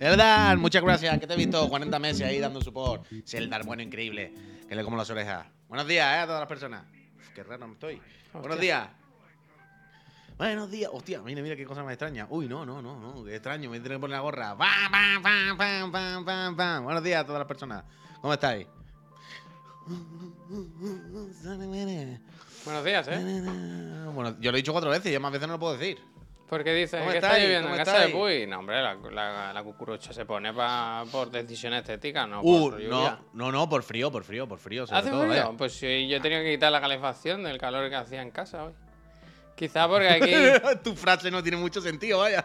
Eldar, muchas gracias, que te he visto 40 meses ahí dando support. Seldar, bueno, increíble. Que le como las orejas. Buenos días, ¿eh? A todas las personas. Uf, qué raro me estoy. Buenos días. Buenos días. Hostia, mira, mira qué cosa más extraña. Uy, no, no, no, no. Qué extraño. Me tiene que poner la gorra. Pam, pam, pam, pam, pam, pam. Buenos días a todas las personas. ¿Cómo estáis? Buenos días, ¿eh? Bueno, yo lo he dicho cuatro veces y más veces no lo puedo decir. ¿Por qué dices ¿Cómo que está lloviendo ¿Cómo en casa de? Puy? No, hombre, la, la, la cucurucha se pone pa- por decisión estética, no Uh, por no, no, no, por frío, por frío, por frío. sobre ¿Hace todo, frío? vaya. Pues sí, yo he tenido que quitar la calefacción del calor que hacía en casa hoy. Quizá porque aquí... tu frase no tiene mucho sentido, vaya.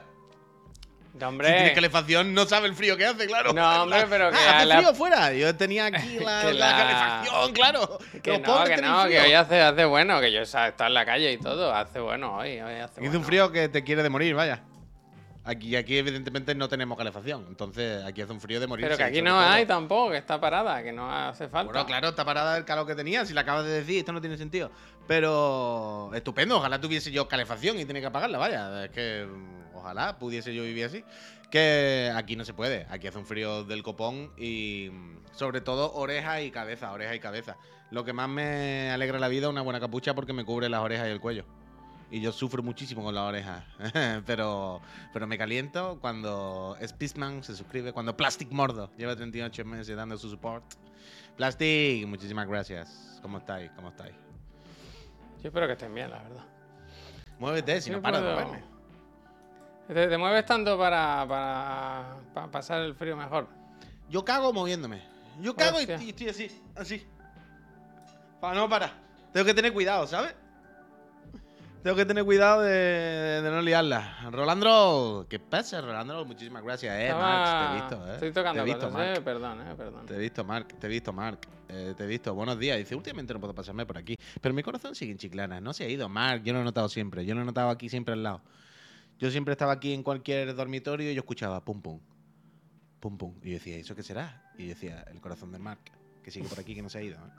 No, Si tienes hombre, calefacción, no sabe el frío que hace, claro. No, hombre, pero que Ah, hace la- frío fuera. Yo tenía aquí la, Que la la- calefacción, claro. que Los no, que no, que hoy hace, hace bueno, que yo he estado en la calle y todo. Hace bueno hoy, hoy hace Hice bueno. un frío que te quiere de morir, vaya. Aquí, aquí evidentemente no tenemos calefacción, entonces aquí hace un frío de morir. Pero que aquí no hay tampoco, que está parada, que no hace falta. Bueno, claro, está parada el calor que tenía, si la acabas de decir, esto no tiene sentido. Pero estupendo, ojalá tuviese yo calefacción y tenía que apagarla, vaya. Es que ojalá pudiese yo vivir así. Que aquí no se puede, aquí hace un frío del copón y mm, sobre todo oreja y cabeza, oreja y cabeza. Lo que más me alegra la vida es una buena capucha porque me cubre las orejas y el cuello. Y yo sufro muchísimo con las orejas. pero, pero me caliento cuando Spaceman se suscribe, cuando Plastic Mordo lleva 38 meses dando su support. Plastic, muchísimas gracias. ¿Cómo estáis? ¿Cómo estáis? Yo espero que estén bien, la verdad. Muévete, si no para de moverme. ¿Te, te mueves tanto para, para, para pasar el frío mejor? Yo cago moviéndome. Yo cago y estoy, así, así. Para no parar. Tengo que tener cuidado, ¿sabes? Tengo que tener cuidado de, de no liarla. Rolandro, ¿qué pasa, Rolandro? Muchísimas gracias, eh, Estaba- Marx. Te he visto, eh. Estoy tocando te he visto, cosas, Mark. eh. Perdón, eh, perdón. Te he visto, Mark. Te he visto, Mark. Eh, te he visto. Buenos días. Dice, últimamente no puedo pasarme por aquí. Pero mi corazón sigue en Chiclana. No se ha ido, Mark. Yo lo he notado siempre. Yo lo he notado aquí siempre al lado. Yo siempre estaba aquí en cualquier dormitorio y yo escuchaba pum, pum. Pum, pum. Y yo decía, ¿eso qué será? Y yo decía, el corazón de Mark. Que sigue por aquí, que no se ha ido. ¿eh?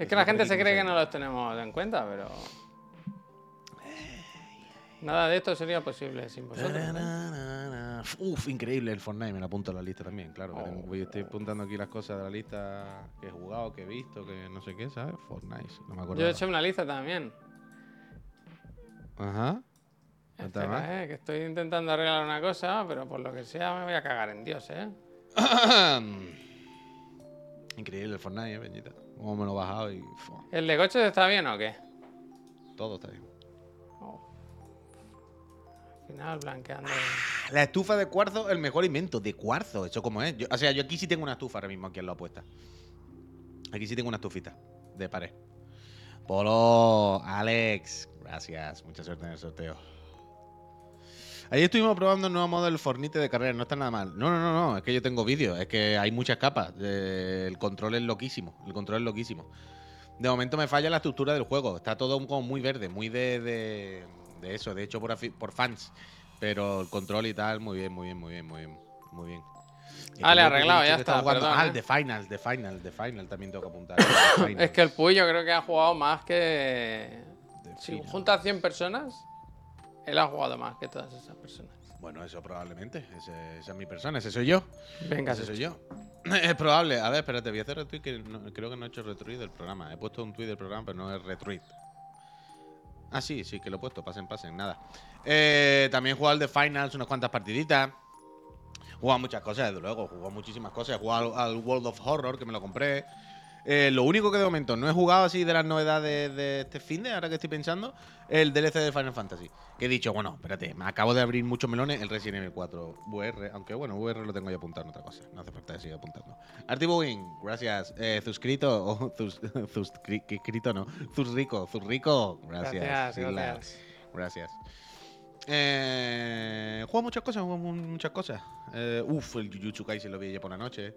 Es que la gente se cree que no los tenemos en cuenta, pero... Nada de esto sería posible sin vosotros. ¿eh? Uf, increíble el Fortnite. Me lo apunto a la lista también, claro. que Oh. estoy apuntando aquí las cosas de la lista que he jugado, que he visto, que no sé qué, ¿sabes? Fortnite. No me acuerdo. Yo he hecho una lista también. Ajá. Espera, eh, que estoy intentando arreglar una cosa, pero por lo que sea me voy a cagar en Dios, ¿eh? Increíble el Fortnite, eh, Peñita. Cómo me lo he bajado y ¿El de coches está bien o qué? todo está bien. Oh. Al final, blanqueando... La estufa de cuarzo, el mejor invento. De cuarzo, ¿eso cómo es? Yo- o sea, yo aquí sí tengo una estufa ahora mismo aquí en la opuesta. Aquí sí tengo una estufita de pared. Polo, Alex, gracias. Mucha suerte en el sorteo. Ayer estuvimos probando el nuevo modo del Fornite de carrera, no está nada mal. No, no, no, no, es que yo tengo vídeos, es que hay muchas capas. eh, el control es loquísimo, el control es loquísimo. De momento me falla la estructura del juego, está todo como muy verde, muy de, de, de eso, de hecho por, por fans. Pero el control y tal, muy bien, muy bien, muy bien, muy bien. Muy bien. Que arreglado, ya está, perdón, Ah, eh. el de Final, de Final, de Final también tengo que apuntar. Es que el Puy yo creo que ha jugado más que... Si Final. junta 100 personas, él ha jugado más que todas esas personas. Bueno, eso probablemente. Ese- esa es mi persona, ese soy yo. Venga, Ese soy yo. Es probable. A ver, espérate, voy a hacer retweet que no- creo que no he hecho retweet del programa. He puesto un tweet del programa, pero no es retweet. Ah, sí, sí, que lo he puesto. Pasen, pasen, nada. Eh, también he jugado al de Finals unas cuantas partiditas. He jugado muchas cosas, desde luego. He jugado muchísimas cosas. He jugado al, al World of Horror, que me lo compré. Eh, lo único que de momento no he jugado así de las novedades de este fin de, ahora que estoy pensando, el DLC de Final Fantasy. Que he dicho, bueno, espérate, me acabo de abrir muchos melones el Resident Evil 4 VR, aunque bueno, VR lo tengo ya apuntado en otra cosa, no hace falta que siga apuntando. Artibuin, gracias. Eh, suscrito, o zus, suscri- que escrito no, Zurrico, Zurrico, gracias. Gracias, gracias. Gracias. Eh, juego muchas cosas, juego mu- muchas cosas. Eh, uf, el Jujutsu Kaisen lo vi ayer por la noche.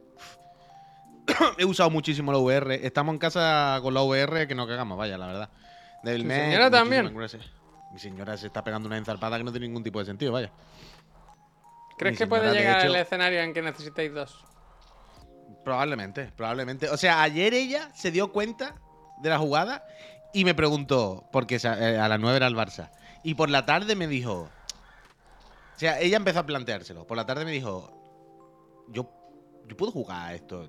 He usado muchísimo la VR. Estamos en casa con la VR que no cagamos, vaya, la verdad. Del ¿Tu mes, señora también? gracias. Mi señora se está pegando una enzarpada que no tiene ningún tipo de sentido, vaya. ¿Crees Mi que puede señora, llegar hecho- el escenario en que necesitéis dos? Probablemente, probablemente. O sea, ayer ella se dio cuenta de la jugada y me preguntó, porque eh, a las 9 era el Barça. Y por la tarde me dijo, O sea, ella empezó a planteárselo. Por la tarde me dijo, yo, yo puedo jugar a esto.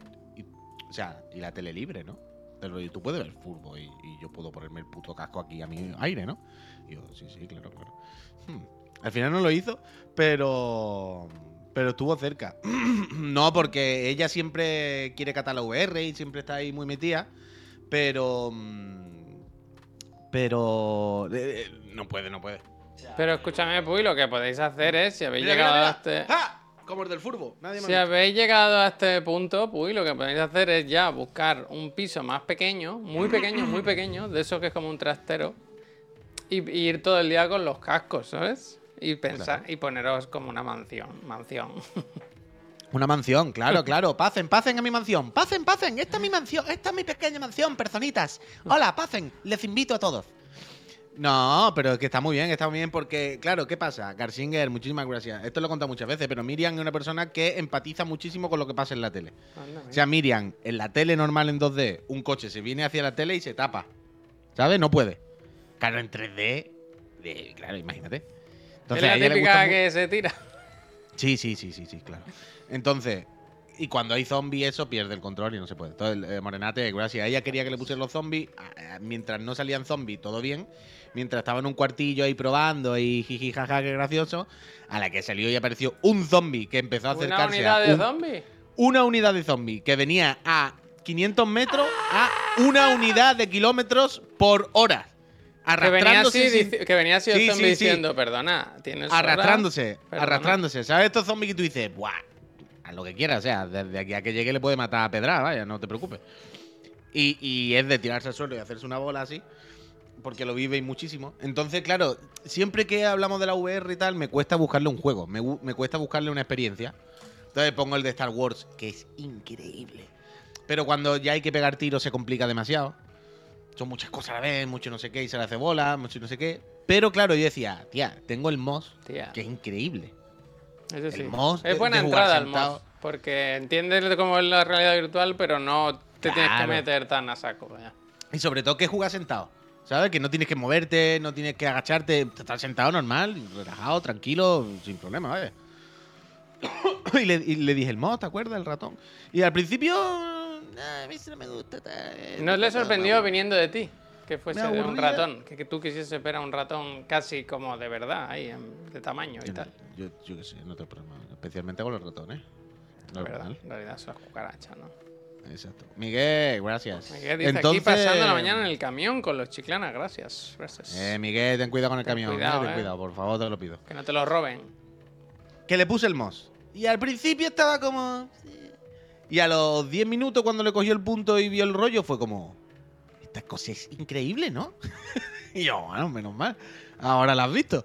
O sea, y la tele libre, ¿no? Pero tú puedes ver fútbol y, y yo puedo ponerme el puto casco aquí a mi aire, ¿no? Y yo, sí, sí, claro, claro. Hmm. Al final no lo hizo, pero. Pero estuvo cerca. no, porque ella siempre quiere catar la VR y siempre está ahí muy metida. Pero. mm, Pero. eh, eh, no puede, no puede. Pero escúchame, Puy, lo que podéis hacer es, si habéis Mira, llegado mira, a este. ¡Ah! Como el del furbo. Nadie me Si habéis llegado a este punto, Puy, lo que podéis hacer es ya buscar un piso más pequeño, muy pequeño, muy pequeño, de eso que es como un trastero, y, y ir todo el día con los cascos, ¿sabes? Y pensar, y poneros como una mansión, mansión. Una mansión, claro, claro. Pasen, pasen a mi mansión. Pasen, pasen. Esta es mi mansión. Esta es mi pequeña mansión, personitas. Hola, pasen. Les invito a todos. No, pero es que está muy bien, está muy bien porque, claro, ¿qué pasa? Garsinger, muchísimas gracias. Esto lo he contado muchas veces, pero Miriam es una persona que empatiza muchísimo con lo que pasa en la tele. Anda, O sea, Miriam, en la tele normal en 2D, un coche se viene hacia la tele y se tapa. ¿Sabes? No puede. Claro, en 3D, de- claro, imagínate. es a la típica que se tira. Sí, sí, sí, sí, sí, claro. Entonces, y cuando hay zombies, eso pierde el control y no se puede. Entonces, eh, Morenate, gracias. Ella quería que le pusieran los zombies. Mientras no salían zombies, todo bien. Mientras estaba en un cuartillo ahí probando y jiji, jaja, qué gracioso. A la que salió y apareció un zombie que empezó a Una acercarse unidad a de un- zombies. una unidad de zombie que venía a 500 metros a una unidad de kilómetros por hora. Que venía, así, Arrastrándose. sin- que venía así el Sí, zombie sí, sí. diciendo, perdona, tienes arrastrándose, Perdona". arrastrándose. ¿Sabes estos zombies que tú dices, buah, lo que quieras, o sea, desde aquí a que llegue le puede matar a pedra, vaya, no te preocupes. Y, y es de tirarse al suelo y hacerse una bola así, porque lo viveis muchísimo. Entonces, claro, siempre que hablamos de la VR y tal, me cuesta buscarle un juego, me, cuesta buscarle una experiencia. Entonces pongo el de Star Wars, que es increíble. Pero cuando ya hay que pegar tiros se complica demasiado. Son muchas cosas a la vez, mucho no sé qué, y se le hace bola, mucho no sé qué. Pero claro, yo decía, tía, tengo el MOS, Tía, que es increíble. Eso sí. Es buena de jugar entrada el sentado. MOS. Porque entiendes cómo es la realidad virtual, pero no te tienes que meter tan a saco. vaya. Y sobre todo que juegas sentado. ¿Sabes? Que no tienes que moverte, no tienes que agacharte. Estás sentado normal, relajado, tranquilo, sin problema, ¿vale? y, le, y le dije el mod, ¿te acuerdas? El ratón. Y al principio. "Ah, a mí no me gusta. tal, ¿No le sorprendió tal". viniendo de ti? Que fuese de un ratón. Que, que tú quisieses ver a un ratón casi como de verdad, ahí, en- de tamaño y Yo, tal. yo, yo qué sé, no te problema. Especialmente con los ratones. La verdad, Normal. en realidad son las cucarachas, ¿no? Exacto. Miguel, gracias. Miguel dice aquí Entonces- pasando la mañana en el camión con los chiclanas, gracias. Gracias. Eh, Miguel, ten cuidado con el Ten camión. cuidado, eh, ten eh. cuidado, por favor, te lo pido. Que no te lo roben. que le puse el MOS. Y al principio estaba como. sí. Y a los 10 minutos, cuando le cogió el punto y vio el rollo, fue como. Esta cosa es increíble, ¿no? y yo, bueno, menos mal. Ahora la has visto.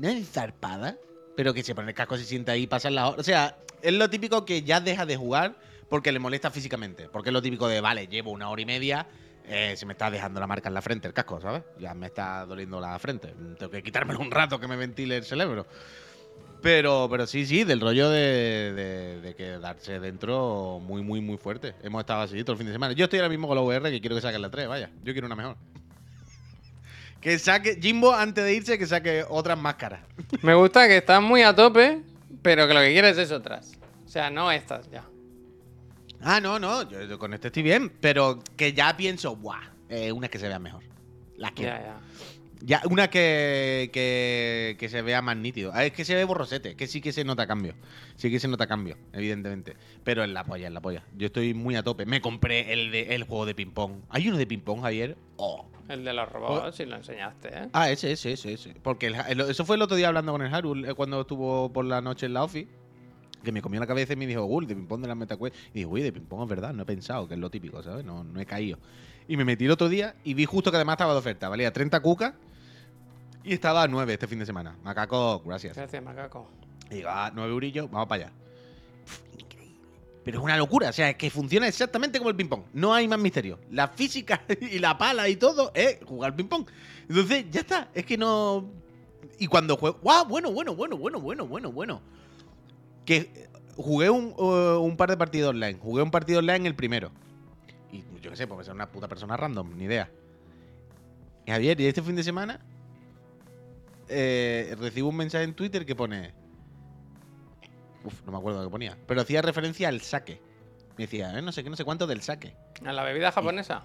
Es zarpada, pero que se pone el casco, se sienta ahí, pasan las horas. O sea, es lo típico que ya deja de jugar porque le molesta físicamente. Porque es lo típico de, vale, llevo una hora y media. eh, se me está dejando la marca en la frente, el casco, ¿sabes? Ya me está doliendo la frente. Tengo que quitármelo un rato que me ventile el cerebro. Pero, pero sí, sí, del rollo de, de- de quedarse dentro muy, muy, muy fuerte. Hemos estado así todo el fin de semana. Yo estoy ahora mismo con la VR que quiero que saquen la 3, vaya. Yo quiero una mejor. Que saque, Jimbo, antes de irse, que saque otras máscaras. Me gusta que estás muy a tope, pero que lo que quieres es otras. O sea, no estas ya. Ah, no, no, yo, yo con este estoy bien, pero que ya pienso, ¡buah! Eh, una que se vea mejor. Las quiero. Ya, ya. Ya, una que, que, que se vea más nítido. Ah, Es que se ve borrosete, que sí que se nota cambio. Sí que se nota cambio, evidentemente. Pero en la polla, en la polla. Yo estoy muy a tope. Me compré el, de, el juego de ping-pong. ¿Hay uno de ping-pong ayer? Oh. El de los robots, si lo enseñaste, ¿eh? Ah, ese, ese, ese, ese. Porque el- el- eso fue el otro día hablando con el Haru eh, cuando estuvo por la noche en la office. Que me comió la cabeza y me dijo, Gul, de ping-pong de la MetaQuest. Y dije, uy, de ping-pong es verdad, no he pensado, que es lo típico, ¿sabes? No, no he caído. Y me metí el otro día y vi justo que además estaba de oferta. Valía 30 cucas y estaba a 9 este fin de semana. Macaco, gracias. Gracias, macaco. Y digo, ah, 9 eurillos, vamos para allá. Pff, increíble. Pero es una locura, o sea, es que funciona exactamente como el ping-pong. No hay más misterio. La física y la pala y todo es jugar ping-pong. Entonces, ya está. Es que no. Y cuando juego. ¡Wow! Bueno, bueno, bueno, bueno, bueno, bueno, bueno. Que eh, jugué un, uh, un par de partidos online. Jugué un partido online el primero. Y yo qué sé, porque ser una puta persona random, ni idea. Y Javier, y este fin de semana eh, recibo un mensaje en Twitter que pone. Uf, no me acuerdo lo que ponía. Pero hacía referencia al saque. Me decía, eh, no sé qué, no sé cuánto del saque. ¿En la bebida japonesa?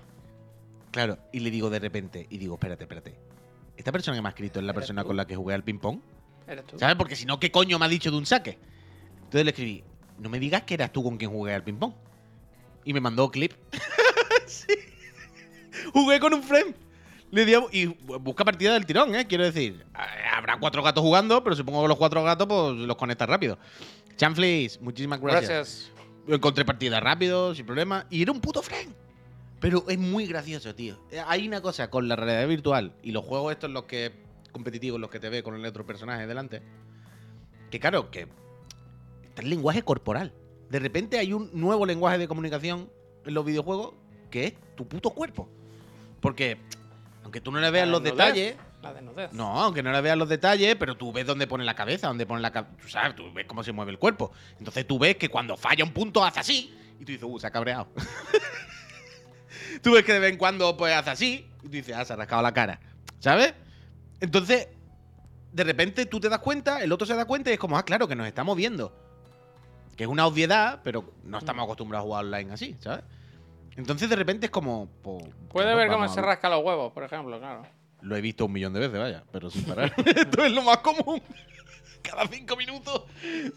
Claro, y le digo de repente, y digo, espérate, espérate. Esta persona que me ha escrito es la ¿Eres persona tú? con la que jugué al ping-pong. ¿Sabes? Porque si no, ¿qué coño me ha dicho de un saque? Entonces le escribí, no me digas que eras tú con quien jugué al ping-pong. Y me mandó clip. sí. Jugué con un friend. Le di a- y busca partida del tirón, ¿eh? Quiero decir, eh, habrá cuatro gatos jugando, pero supongo que los cuatro gatos pues los conectas rápido. Chanflis, muchísimas gracias. Gracias. Encontré partida rápido, sin problema. Y era un puto friend. Pero es muy gracioso, tío. Eh, Hay una cosa con la realidad virtual y los juegos estos los que competitivos, los que te ve con el otro personaje delante. Que claro, que está el lenguaje corporal. De repente hay un nuevo lenguaje de comunicación en los videojuegos que es tu puto cuerpo. Porque, aunque tú no le veas los desnudez. detalles, La desnudez. no, aunque no le veas los detalles, pero tú ves dónde pone la cabeza, dónde pone la cabeza. Tú sabes, tú ves cómo se mueve el cuerpo. Entonces tú ves que cuando falla un punto hace así. Y tú dices, uh, se ha cabreado. tú ves que de vez en cuando pues hace así. Y tú dices, ah, se ha rascado la cara. ¿Sabes? Entonces, de repente tú te das cuenta, el otro se da cuenta y es como, ah, claro, que nos estamos viendo. Que es una obviedad, pero no estamos acostumbrados a jugar online así, ¿sabes? Entonces de repente es como. Puede ver cómo se rasca los huevos, por ejemplo, claro. Lo he visto un millón de veces, vaya, pero sin parar. Esto es lo más común. Cada cinco minutos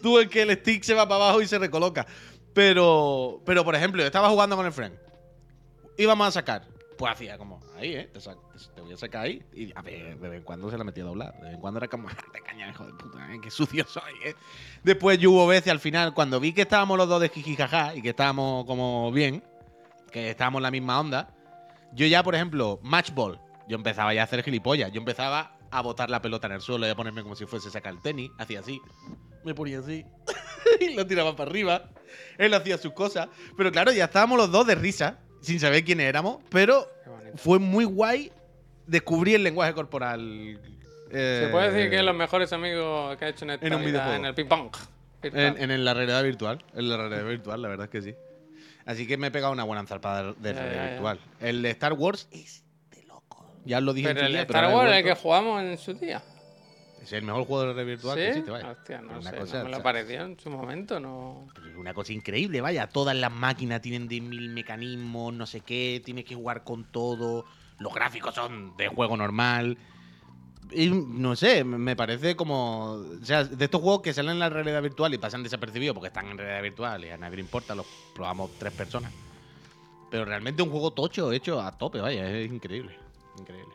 tú ves que el stick se va para abajo y se recoloca. Pero, pero por ejemplo, yo estaba jugando con el friend. Íbamos a sacar. Pues hacía como, ahí, ¿eh? Te voy a sacar ahí. Y a ver, de vez en cuando se la metía a doblar. De vez en cuando era como, "Ah, te caña, hijo de puta, ¿eh? Qué sucio soy, ¿eh? Después yo hubo veces al final, cuando vi que estábamos los dos de jijijaja y que estábamos como bien, que estábamos en la misma onda, yo ya, por ejemplo, matchball, yo empezaba ya a hacer gilipollas. Yo empezaba a botar la pelota en el suelo y a ponerme como si fuese a sacar el tenis. Hacía así. Me ponía así. y lo tiraba para arriba. Él hacía sus cosas. Pero claro, ya estábamos los dos de risa, sin saber quiénes éramos. Pero fue muy guay descubrir el lenguaje corporal. eh, Se puede decir que es los mejores amigos que ha hecho en en un en el ping-pong. En, en la realidad virtual. En la realidad virtual, la verdad es que sí. Así que me he pegado una buena enzarpada de realidad ya, ya. virtual. El de Star Wars es de loco. Ya os lo dije Pero en su el día, Star he Wars, el que jugamos en su día. Es el mejor juego de realidad virtual ¿Sí? que existe, vaya. Hostia, no sé, cosa, no me lo pareció en su momento, no. Pero es una cosa increíble, vaya. Todas las máquinas tienen de mil mecanismos, no sé qué, tienes que jugar con todo. Los gráficos son de juego normal. Y no sé, me- parece como. O sea, de estos juegos que salen en la realidad virtual y pasan desapercibidos porque están en realidad virtual y a nadie le importa, los probamos tres personas. Pero realmente un juego tocho hecho a tope, vaya, es increíble. Increíble.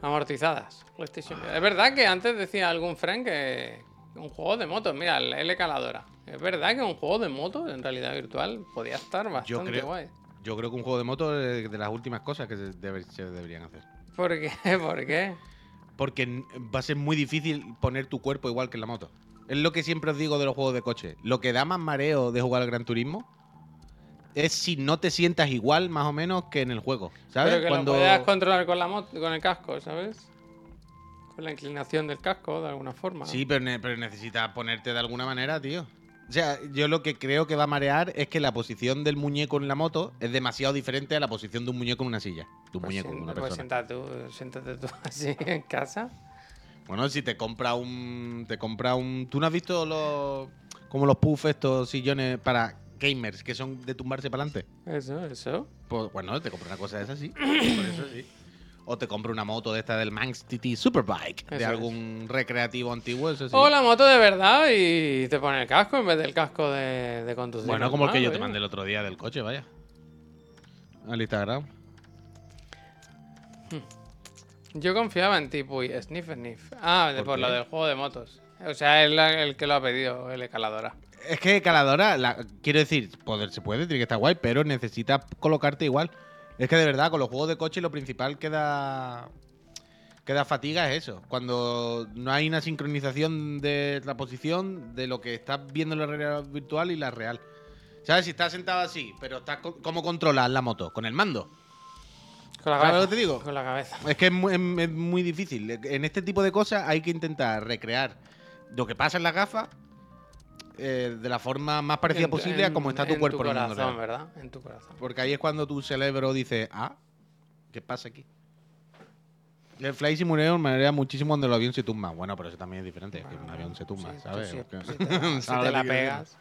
Amortizadas. PlayStation. Es verdad que antes decía algún friend que un juego de motos, mira, el L caladora. Es verdad que un juego de motos en realidad virtual podía estar bastante creo- guay. Yo creo que un juego de moto es de las últimas cosas que se deberían hacer. ¿Por qué? ¿Por qué? Porque va a ser muy difícil poner tu cuerpo igual que en la moto. Es lo que siempre os digo de los juegos de coche. Lo que da más mareo de jugar al Gran Turismo es si no te sientas igual, más o menos, que en el juego. ¿Sabes? Pero que Cuando... lo podías controlar con la moto, con el casco, ¿sabes? Con la inclinación del casco, de alguna forma. Sí, pero, ne- pero necesitas ponerte de alguna manera, tío. O sea, yo lo que creo que va a marear es que la posición del muñeco en la moto es demasiado diferente a la posición de un muñeco en una silla. De un Pues, muñeco, sien- una pues persona. siéntate tú, siéntate tú así en casa. Bueno, si te compra un. Te compra un. ¿Tú no has visto los. como los puffs estos sillones para gamers que son de tumbarse para adelante? Eso, eso. Pues bueno, te compra una cosa de esas, sí. Por eso sí. O te compra una moto de esta del Manx TT Superbike, de es. algún recreativo antiguo, eso sí. O la moto de verdad y te pone el casco en vez del casco de, de conducir. bueno, como el que yo te mandé el otro día del coche, vaya. Al Instagram. Yo confiaba en ti, Puy. Sniff, sniff. Ah, ¿Por lo del juego de motos. O sea, es la- el que lo ha pedido, el escaladora. Es que caladora, la- quiero decir, poder se puede, tiene que estar guay, pero necesitas colocarte igual. Es que de verdad, con los juegos de coche lo principal que da, que da fatiga es eso. Cuando no hay una sincronización de la posición de lo que estás viendo en la realidad virtual y la real. ¿Sabes? Si estás sentado así, pero estás ¿cómo controlas la moto? ¿Con el mando? Con la ¿Sabes cabeza. lo que te digo? Con la cabeza. Es que es muy, es- es muy difícil. En este tipo de cosas hay que intentar recrear lo que pasa en las gafas eh, de la forma más parecida En- posible a en- cómo está tu en cuerpo en el mundo corazón, real. ¿verdad? En tu corazón. Porque ahí es cuando tu cerebro dice, ah, ¿qué pasa aquí? El Fly Simulator me haría muchísimo cuando el avión se tumba. Bueno, pero eso también es diferente, que un avión se tumba, Sí, ¿sabes? sí, te, si ¿sabes te lo la pegas.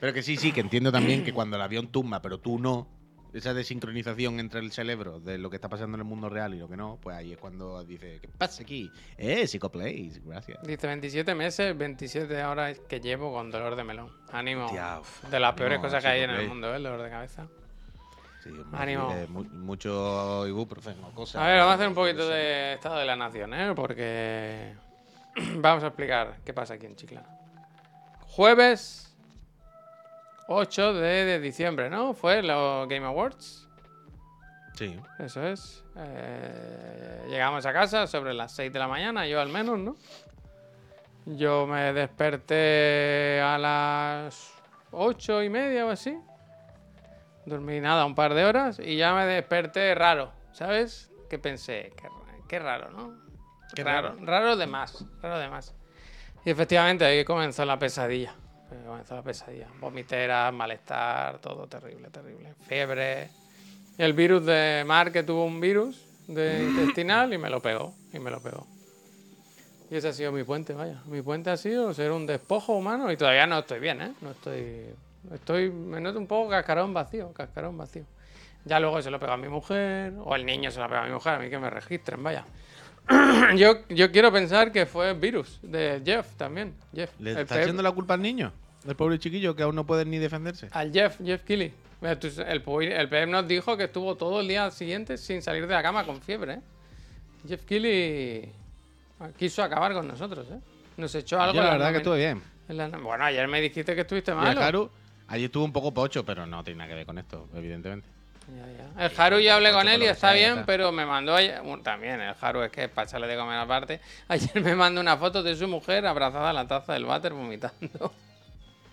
Pero que sí, sí, que entiendo también que cuando el avión tumba, pero tú no, esa desincronización entre el cerebro de lo que está pasando en el mundo real y lo que no, pues ahí es cuando dice, ¿qué pasa aquí? Eh, Psicoplays, gracias. Dice 27 meses, 27 horas que llevo con dolor de melón. Ánimo. Hostia, uf, de las peores cosas que hay en el mundo, ¿eh? El dolor de cabeza. Sí, Ánimo. eh, mu- mucho ibuprofeno, cosas. A ver, vamos a hacer un poquito de estado de la nación, ¿eh? Porque vamos a explicar qué pasa aquí en Chiclana. Jueves 8 de, de diciembre, ¿no? Fue los Game Awards. Sí. Eso es. Eh, llegamos a casa sobre las 6 de la mañana, yo al menos, ¿no? Yo me desperté a las 8 y media o así. Dormí nada, un par de horas y ya me desperté raro, ¿sabes? Que pensé, qué, qué raro, ¿no? Qué raro, raro. raro de más, raro de más. Y efectivamente ahí comenzó la pesadilla. Ahí comenzó la pesadilla. Vomiteras, malestar, todo terrible, terrible. Fiebre. El virus de Mar que tuvo un virus de intestinal y me lo pegó. Y me lo pegó. Y ese ha sido mi puente, vaya. Mi puente ha sido ser un despojo humano y todavía no estoy bien, ¿eh? No estoy. Estoy. Me noto un poco cascarón vacío, cascarón vacío. Ya luego se lo pega a mi mujer, o el niño se lo pega a mi mujer, a mí que me registren, vaya. yo, yo quiero pensar que fue virus de Jeff también. Jeff. ¿Le El está echando la culpa al niño? El pobre chiquillo que aún no puede ni defenderse. Al Jeff, Jeff Kelly. El, el Pep nos dijo que estuvo todo el día siguiente sin salir de la cama con fiebre. ¿eh? Jeff Kelly quiso acabar con nosotros. ¿eh? Nos echó algo. Yo la las verdad que estuve bien. Bueno, ayer me dijiste que estuviste malo. Haru, allí estuvo un poco pocho, pero no tiene nada que ver con esto, evidentemente. Ya, ya. El Haru ya hablé con él y que está bien, pero me mandó ayer, bueno, también el Haru es que es para echarle de comer aparte. Ayer me mandó una foto de su mujer abrazada a la taza del váter vomitando.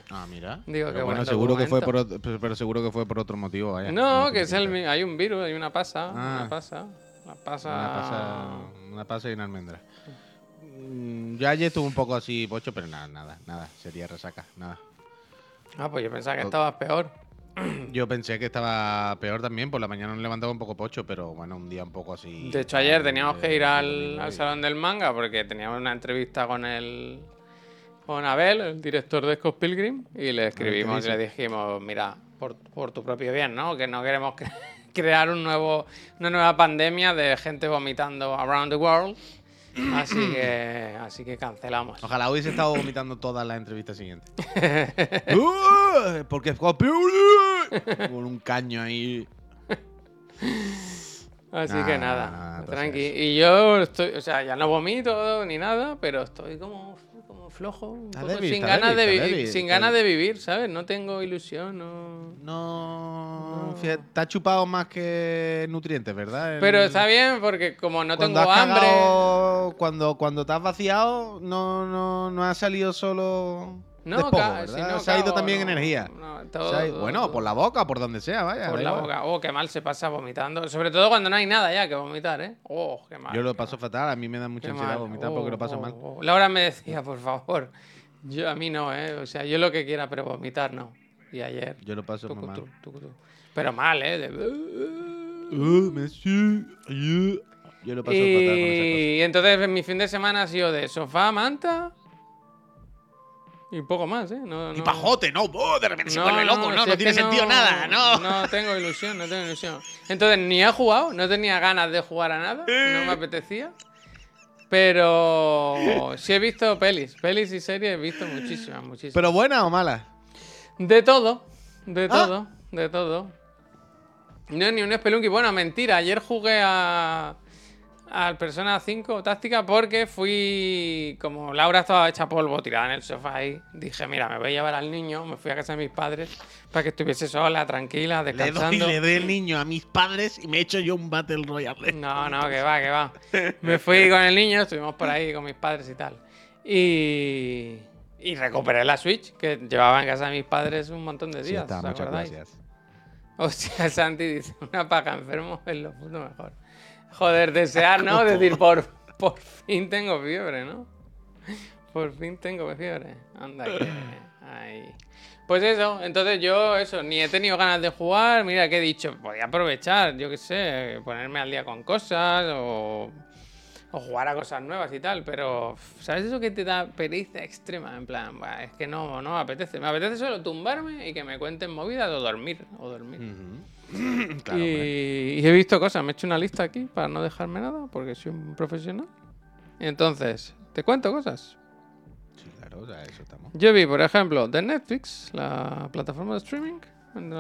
Ah, mira. Digo, Pero qué bueno, buen seguro que fue por pero- seguro que fue por otro motivo, vaya. No, que es el, hay un virus, hay una pasa, Ah. una pasa, una pasa. Una pasa, una pasa y una almendra. Mm, Yo ayer estuve un poco así pocho, pero nada, nada, nada. Sería resaca, nada. Ah, pues yo pensaba que estabas peor. Yo pensé que estaba peor también, por la mañana me levantaba un poco pocho, pero bueno, un día un poco así. De hecho, ayer teníamos que ir al, al salón del manga porque teníamos una entrevista con el con Abel, el director de Scott Pilgrim, y le escribimos y le dijimos, mira, por, por tu propio bien, ¿no? Que no queremos cre- crear un nuevo, una nueva pandemia de gente vomitando around the world. Así que, así que cancelamos. Ojalá hubiese estado vomitando todas las entrevistas siguientes. Porque Con un caño ahí. Así Nah, que nada, nah, nah, tranqui. Y yo estoy, o sea, ya no vomito ni nada, pero estoy como flojo, Está débil, sin está ganas de está vivir, sin está ganas de vivir, ¿sabes? No tengo ilusión, no. No. Te ha chupado más que nutrientes, ¿verdad? El- Pero está bien porque como no cuando tengo hambre, cagado- cuando, cuando te has vaciado, no, no, no ha salido solo. No, ca- ¿verdad? si no Se ha ido también no, energía. no, todo- ha ido- bueno, por la boca, por donde sea, vaya. por la boca. Oh, qué mal se pasa vomitando. Sobre todo cuando no hay nada ya que vomitar, ¿eh? Oh, qué mal. Yo lo paso fatal, a mí me da mucha Qué ansiedad mal. vomitar Oh, porque lo paso oh, mal. oh. Laura me decía, por favor. Yo a mí no, ¿eh? O sea, yo lo que quiera, pero vomitar no. Y ayer. Yo lo paso muy mal. tucutú, tucutú. Pero mal, ¿eh? De- Uh, uh. Yo lo paso fatal con esas cosas. Y entonces mi fin de semana ha sido de sofá, manta y poco más, ¿eh? No, Y pajote, no, oh, de repente se No, vuelve loco, no, si no, tiene sentido nada, no. No tengo ilusión, no tengo ilusión. Entonces ni he jugado, no tenía ganas de jugar a nada, no me apetecía. Pero sí he visto pelis, pelis y series he visto muchísimas, muchísimas. ¿Pero buena o mala? De todo, de Ah. todo, de todo. No, ni un Spelunky. Bueno, mentira, ayer jugué a al Persona 5 táctica porque fui, como Laura estaba hecha polvo tirada en el sofá ahí, dije, mira, me voy a llevar al niño, me fui a casa de mis padres para que estuviese sola, tranquila, Le doy, descansando. le doy el niño a mis padres y me echo yo un Battle Royale. No, no, que va, que va. Me fui con el niño, estuvimos por ahí con mis padres y tal. Y, y recuperé la Switch, que llevaba en casa de mis padres un montón de Sí, días. está, ¿os muchas acordáis? gracias. Hostia, Santi dice, una paja enfermo es lo puto mejor. Joder, desear, ¿no? Decir, por, por fin tengo fiebre, ¿no? Por fin tengo fiebre. Anda, que... Ahí. Pues eso, entonces yo eso, ni he tenido ganas de jugar, mira que he dicho, podía aprovechar, yo qué sé, ponerme al día con cosas o O jugar a cosas nuevas y tal, pero ¿sabes eso que te da pereza extrema? En plan, "Buah, es que no, no me apetece. Me apetece solo tumbarme y que me cuenten movidas o dormir. O dormir. Ujú. claro, y, he visto cosas, me he hecho una lista aquí para no dejarme nada, porque soy un profesional. Y entonces, te cuento cosas. Sí, claro, eso estamos. Yo vi, por ejemplo, de Netflix, la plataforma de streaming,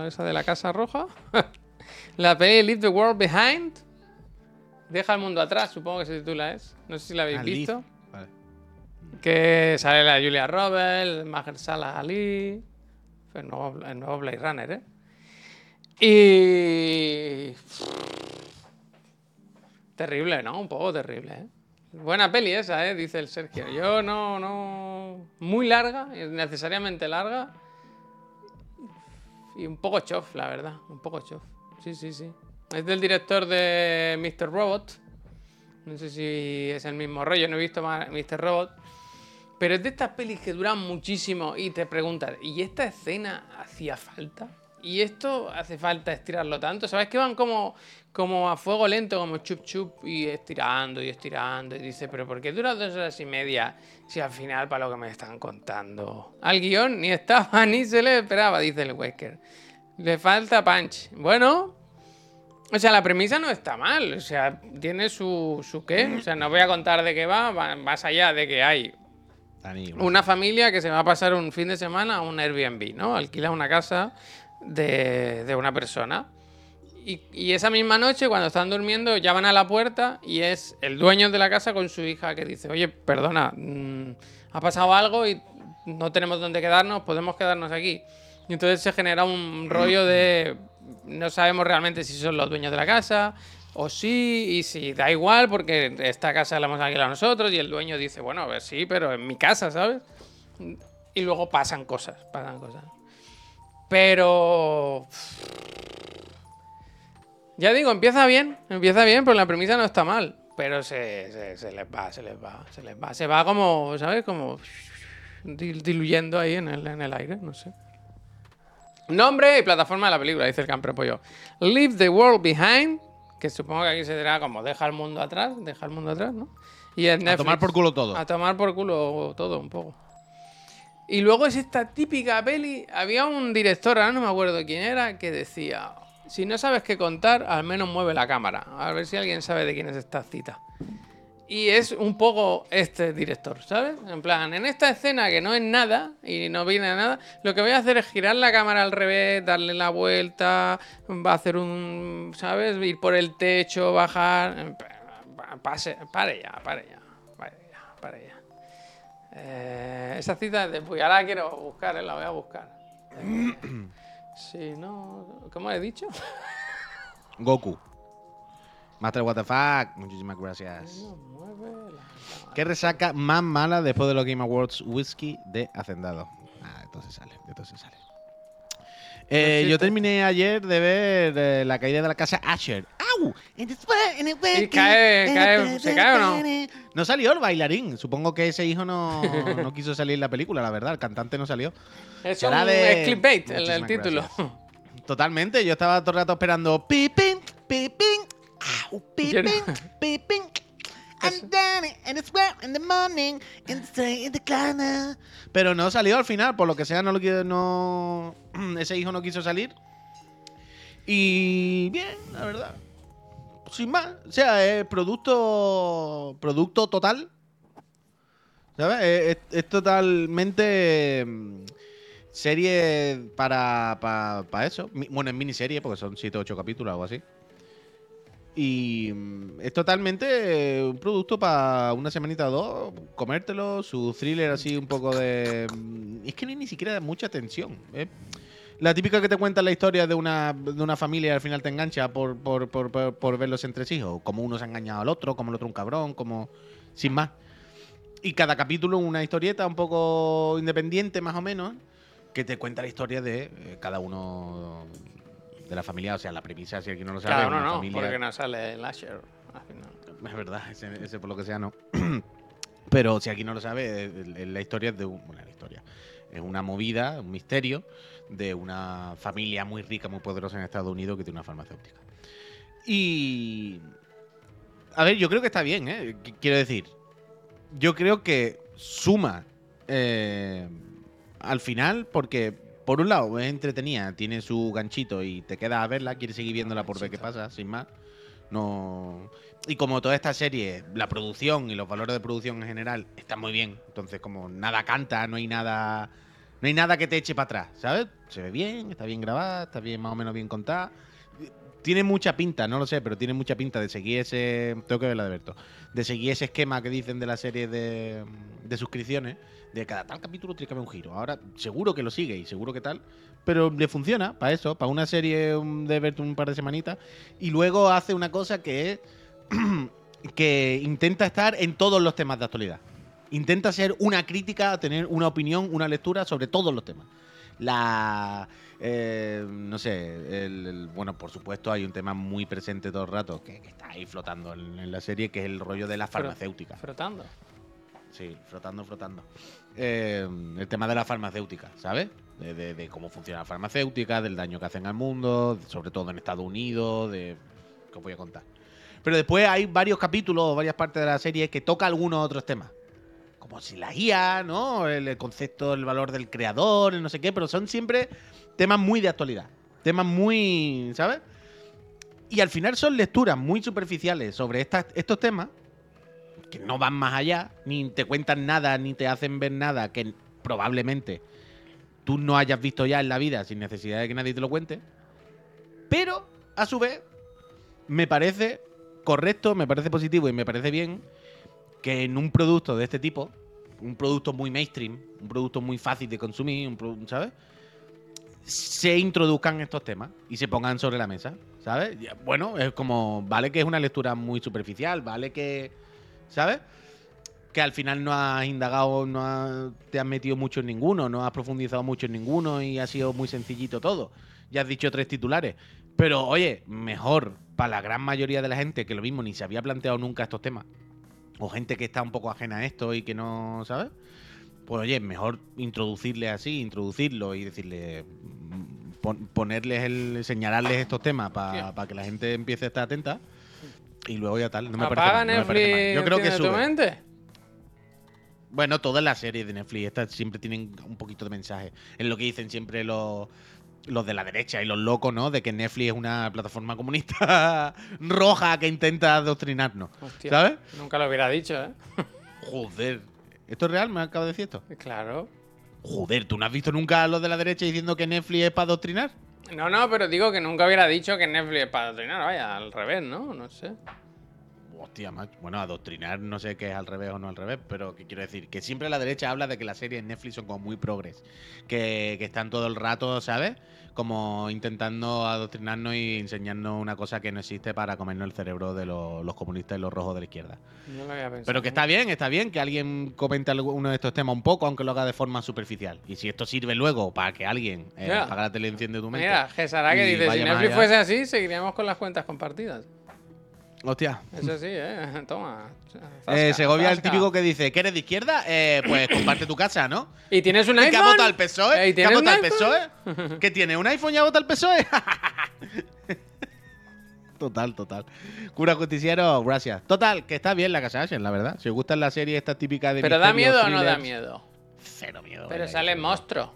esa de la Casa Roja, la peli Leave the World Behind, Deja el mundo atrás, supongo que se titula es. No sé si la habéis Ah, visto. Vale. Que sale la Julia Roberts, Mahershala Ali, el nuevo, el nuevo Blade Runner, ¿eh? Y... Terrible, ¿no? Un poco terrible, ¿eh? Buena peli esa, ¿eh? Dice el Sergio. Yo no, no... Muy larga, necesariamente larga. Y un poco chof, la verdad. Un poco chof. Sí, sí, sí. Es del director de Mr. Robot. No sé si es el mismo rollo, no he visto más Mr. Robot. Pero es de estas pelis que duran muchísimo y te preguntas, ¿y esta escena hacía falta? ¿Y esto hace falta estirarlo tanto? ¿Sabes que van como, como a fuego lento, como chup chup y estirando y estirando? Y dice, ¿pero por qué dura dos horas y media si al final para lo que me están contando? Al guion ni estaba ni se le esperaba, dice el Wesker. Le falta punch. Bueno, o sea, la premisa no está mal. O sea, tiene su, su qué. O sea, no voy a contar de qué va, más allá de que hay una familia que se va a pasar un fin de semana a un Airbnb, ¿no? Alquila una casa de, una persona. Y, y esa misma noche, cuando están durmiendo, llaman a la puerta y es el dueño de la casa con su hija que dice, oye, perdona, mm, ha pasado algo y no tenemos dónde quedarnos, podemos quedarnos aquí. Y entonces se genera un rollo de, no sabemos realmente si son los dueños de la casa o sí, y si da igual porque esta casa la hemos alquilado nosotros y el dueño dice, bueno, a ver, sí, pero en mi casa, ¿sabes? Y luego pasan cosas, pasan cosas. Pero... Ya digo, empieza bien, empieza bien, pero la premisa no está mal. Pero se, se, se les va, se les va, se les va. Se va como, ¿sabes? Como dil- diluyendo ahí en el, en el aire, no sé. Nombre y plataforma de la película, dice el Campropollo. Leave the World Behind, que supongo que aquí se dirá como deja el mundo atrás, deja el mundo atrás, ¿no? Y en A tomar por culo todo. A tomar por culo todo, un poco. Y luego es esta típica peli. Había un director, ahora no me acuerdo quién era, que decía: Si no sabes qué contar, al menos mueve la cámara. A ver si alguien sabe de quién es esta cita. Y es un pogo este director, ¿sabes? En plan, en esta escena que no es nada y no viene a nada, lo que voy a hacer es girar la cámara al revés, darle la vuelta, va a hacer un, ¿sabes? Ir por el techo, bajar. Pase, pare ya, pare ya, pare ya, pare ya. Eh, esa cita es de Puy, ahora la quiero buscar, eh, la voy a buscar. Sí, no. ¿Cómo he dicho? Goku. Master What the fuck. Muchísimas gracias. ¿Qué resaca más mala después de los Game Awards Whisky de Hacendado? Ah, entonces sale, entonces sale. Eh, yo terminé ayer de ver eh, la caída de la casa Asher. ¡Au! ¿Y cae- cae- se cae o no? No salió el bailarín. Supongo que ese hijo no, no quiso salir en la película, la verdad. El cantante no salió. Es un de- es clickbait el, título. gracias. Totalmente. Yo estaba todo el rato esperando. Pipín, pipín, au, pipín, pipín. I'm down and it's in the morning and stay in the corner. Pero no salió al final, por lo que sea, no lo qui- no ese hijo no quiso salir. Y bien, la verdad. Sin más, o sea, es producto producto total. ¿Sabes? Es, es- totalmente mm, serie para, para, para eso. Bueno, es miniserie porque son 7 o 8 capítulos o algo así. Y mm, es totalmente eh, un producto para una semanita o dos, comértelo, su thriller así un poco de... mm, Es que no hay ni siquiera mucha tensión. ¿eh? La típica que te cuenta la historia de una, de una familia y al final te engancha por, por, por, por, por ver los. Como uno se ha engañado al otro, como el otro un cabrón, como... Sin más. Y cada capítulo una historieta un poco independiente más o menos, que te cuenta la historia de eh, cada uno de la familia. O sea, la premisa, si alguien no lo sabe, Claro, no, no, familia... porque no sale el Asher al final. Es verdad, ese, ese por lo que sea no. Pero si aquí no lo sabe, el- la historia es de un- bueno, la historia. Es una movida, un misterio de una familia muy rica, muy poderosa en Estados Unidos que tiene una farmacéutica. Y A ver, yo creo que está bien, ¿eh? Qu- Quiero decir, yo creo que suma eh, al final porque, por un lado, es entretenida, tiene su ganchito y te quedas a verla, quieres seguir viéndola por ver qué pasa, sin más. No. Y como toda esta serie, la producción y los valores de producción en general están muy bien. Entonces, como nada canta, no hay nada. No hay nada que te eche para atrás, ¿sabes? Se ve bien, está bien grabada, está bien, más o menos bien contada. Tiene mucha pinta, no lo sé, pero tiene mucha pinta de seguir ese. Tengo que verla de Berto. De seguir ese esquema que dicen de la serie de, de suscripciones. De cada tal capítulo tiene que haber un giro. Ahora, seguro que lo sigue y seguro que tal. Pero le funciona para eso, para una serie um, de Berto un par de semanitas. Y luego hace una cosa que es. que intenta estar en todos los temas de actualidad. Intenta ser una crítica, tener una opinión, una lectura sobre todos los temas. La. eh, no sé, el, el- bueno, por supuesto hay un tema muy presente todo el rato que, que está ahí flotando en, en la serie, que es el rollo de la farmacéutica. Frotando. Sí, flotando, flotando. Eh, el tema de la farmacéutica, ¿sabes? De, cómo funciona la farmacéutica, del daño que hacen al mundo, sobre todo en Estados Unidos, de... que os voy a contar. Pero después hay varios capítulos, varias partes de la serie que toca algunos otros temas. Como si la guía, ¿no? El, concepto, el valor del creador, el no sé qué, pero son siempre temas muy de actualidad. Temas muy, ¿sabes? Y al final son lecturas muy superficiales sobre estos temas que no van más allá, ni te cuentan nada, ni te hacen ver nada que probablemente tú no hayas visto ya en la vida sin necesidad de que nadie te lo cuente. Pero, a su vez, me parece correcto, me parece positivo y me parece bien que en un producto de este tipo, un producto muy mainstream, un producto muy fácil de consumir, un ¿sabes? Se introduzcan estos temas y se pongan sobre la mesa, ¿sabes? Bueno, es como, vale que es una lectura muy superficial, vale que, ¿sabes? Que al final no has indagado, no has- te has metido mucho en ninguno, no has profundizado mucho en ninguno y ha sido muy sencillito todo. Ya has dicho tres titulares. Pero oye, mejor para la gran mayoría de la gente que lo mismo ni se había planteado nunca estos temas. O gente que está un poco ajena a esto y que no, ¿sabes? Pues oye, mejor introducirle así, introducirlo y decirle, mm, pon- ponerles el, señalarles estos temas para que la gente empiece a estar atenta y luego ya tal. No me parece Apaga mal, no me parece mal. Netflix. Yo creo que sube. mente. Bueno, todas las series de Netflix estas siempre tienen un poquito de mensaje. Es lo que dicen siempre los, los de la derecha y los locos, ¿no? De que Netflix es una plataforma comunista roja que intenta adoctrinarnos. Hostia, ¿Sabes? Nunca lo hubiera dicho, ¿eh? Joder. ¿Esto es real? ¿Me acabo de decir esto? Claro. Joder, ¿tú no has visto nunca a los de la derecha diciendo que Netflix es para adoctrinar? No, no, pero digo que nunca hubiera dicho que Netflix es para adoctrinar. Vaya, al revés, ¿no? No sé. Hostia, macho. Bueno, adoctrinar no sé qué es al revés o no al revés, pero ¿qué quiero decir? Que siempre la derecha habla de que las series Netflix son como muy progres. Que, que están todo el rato, ¿sabes? Como intentando adoctrinarnos y enseñarnos una cosa que no existe para comernos el cerebro de los, los comunistas y los rojos de la izquierda. No lo había pensado. Pero que está bien, está bien que alguien comente algo- uno de estos temas un poco, aunque lo haga de forma superficial. Y si esto sirve luego para que alguien eh, Mira. apague la tele y enciende tu mente. Mira, Gesara que dice, si Netflix fuese así, seguiríamos con las cuentas compartidas. Hostia. Eso sí, ¿eh? Toma. Eh, Zasca, Segovia, el típico que dice que eres de izquierda, eh, pues comparte tu casa, ¿no? ¿Y tienes un ¿Y iPhone? qué ha votado el PSOE? Eh, ¿y ¿Qué ha votado el? PSOE? ¿Qué tiene? ¿Un iPhone y ha votado el PSOE? total, total. Cura justiciero, gracias. Total, que está bien la casa Ashen, la verdad. Si os gustan las series esta típica de ¿Pero da miedo o no da miedo? Cero miedo. Pero vaya, sale cero- monstruo.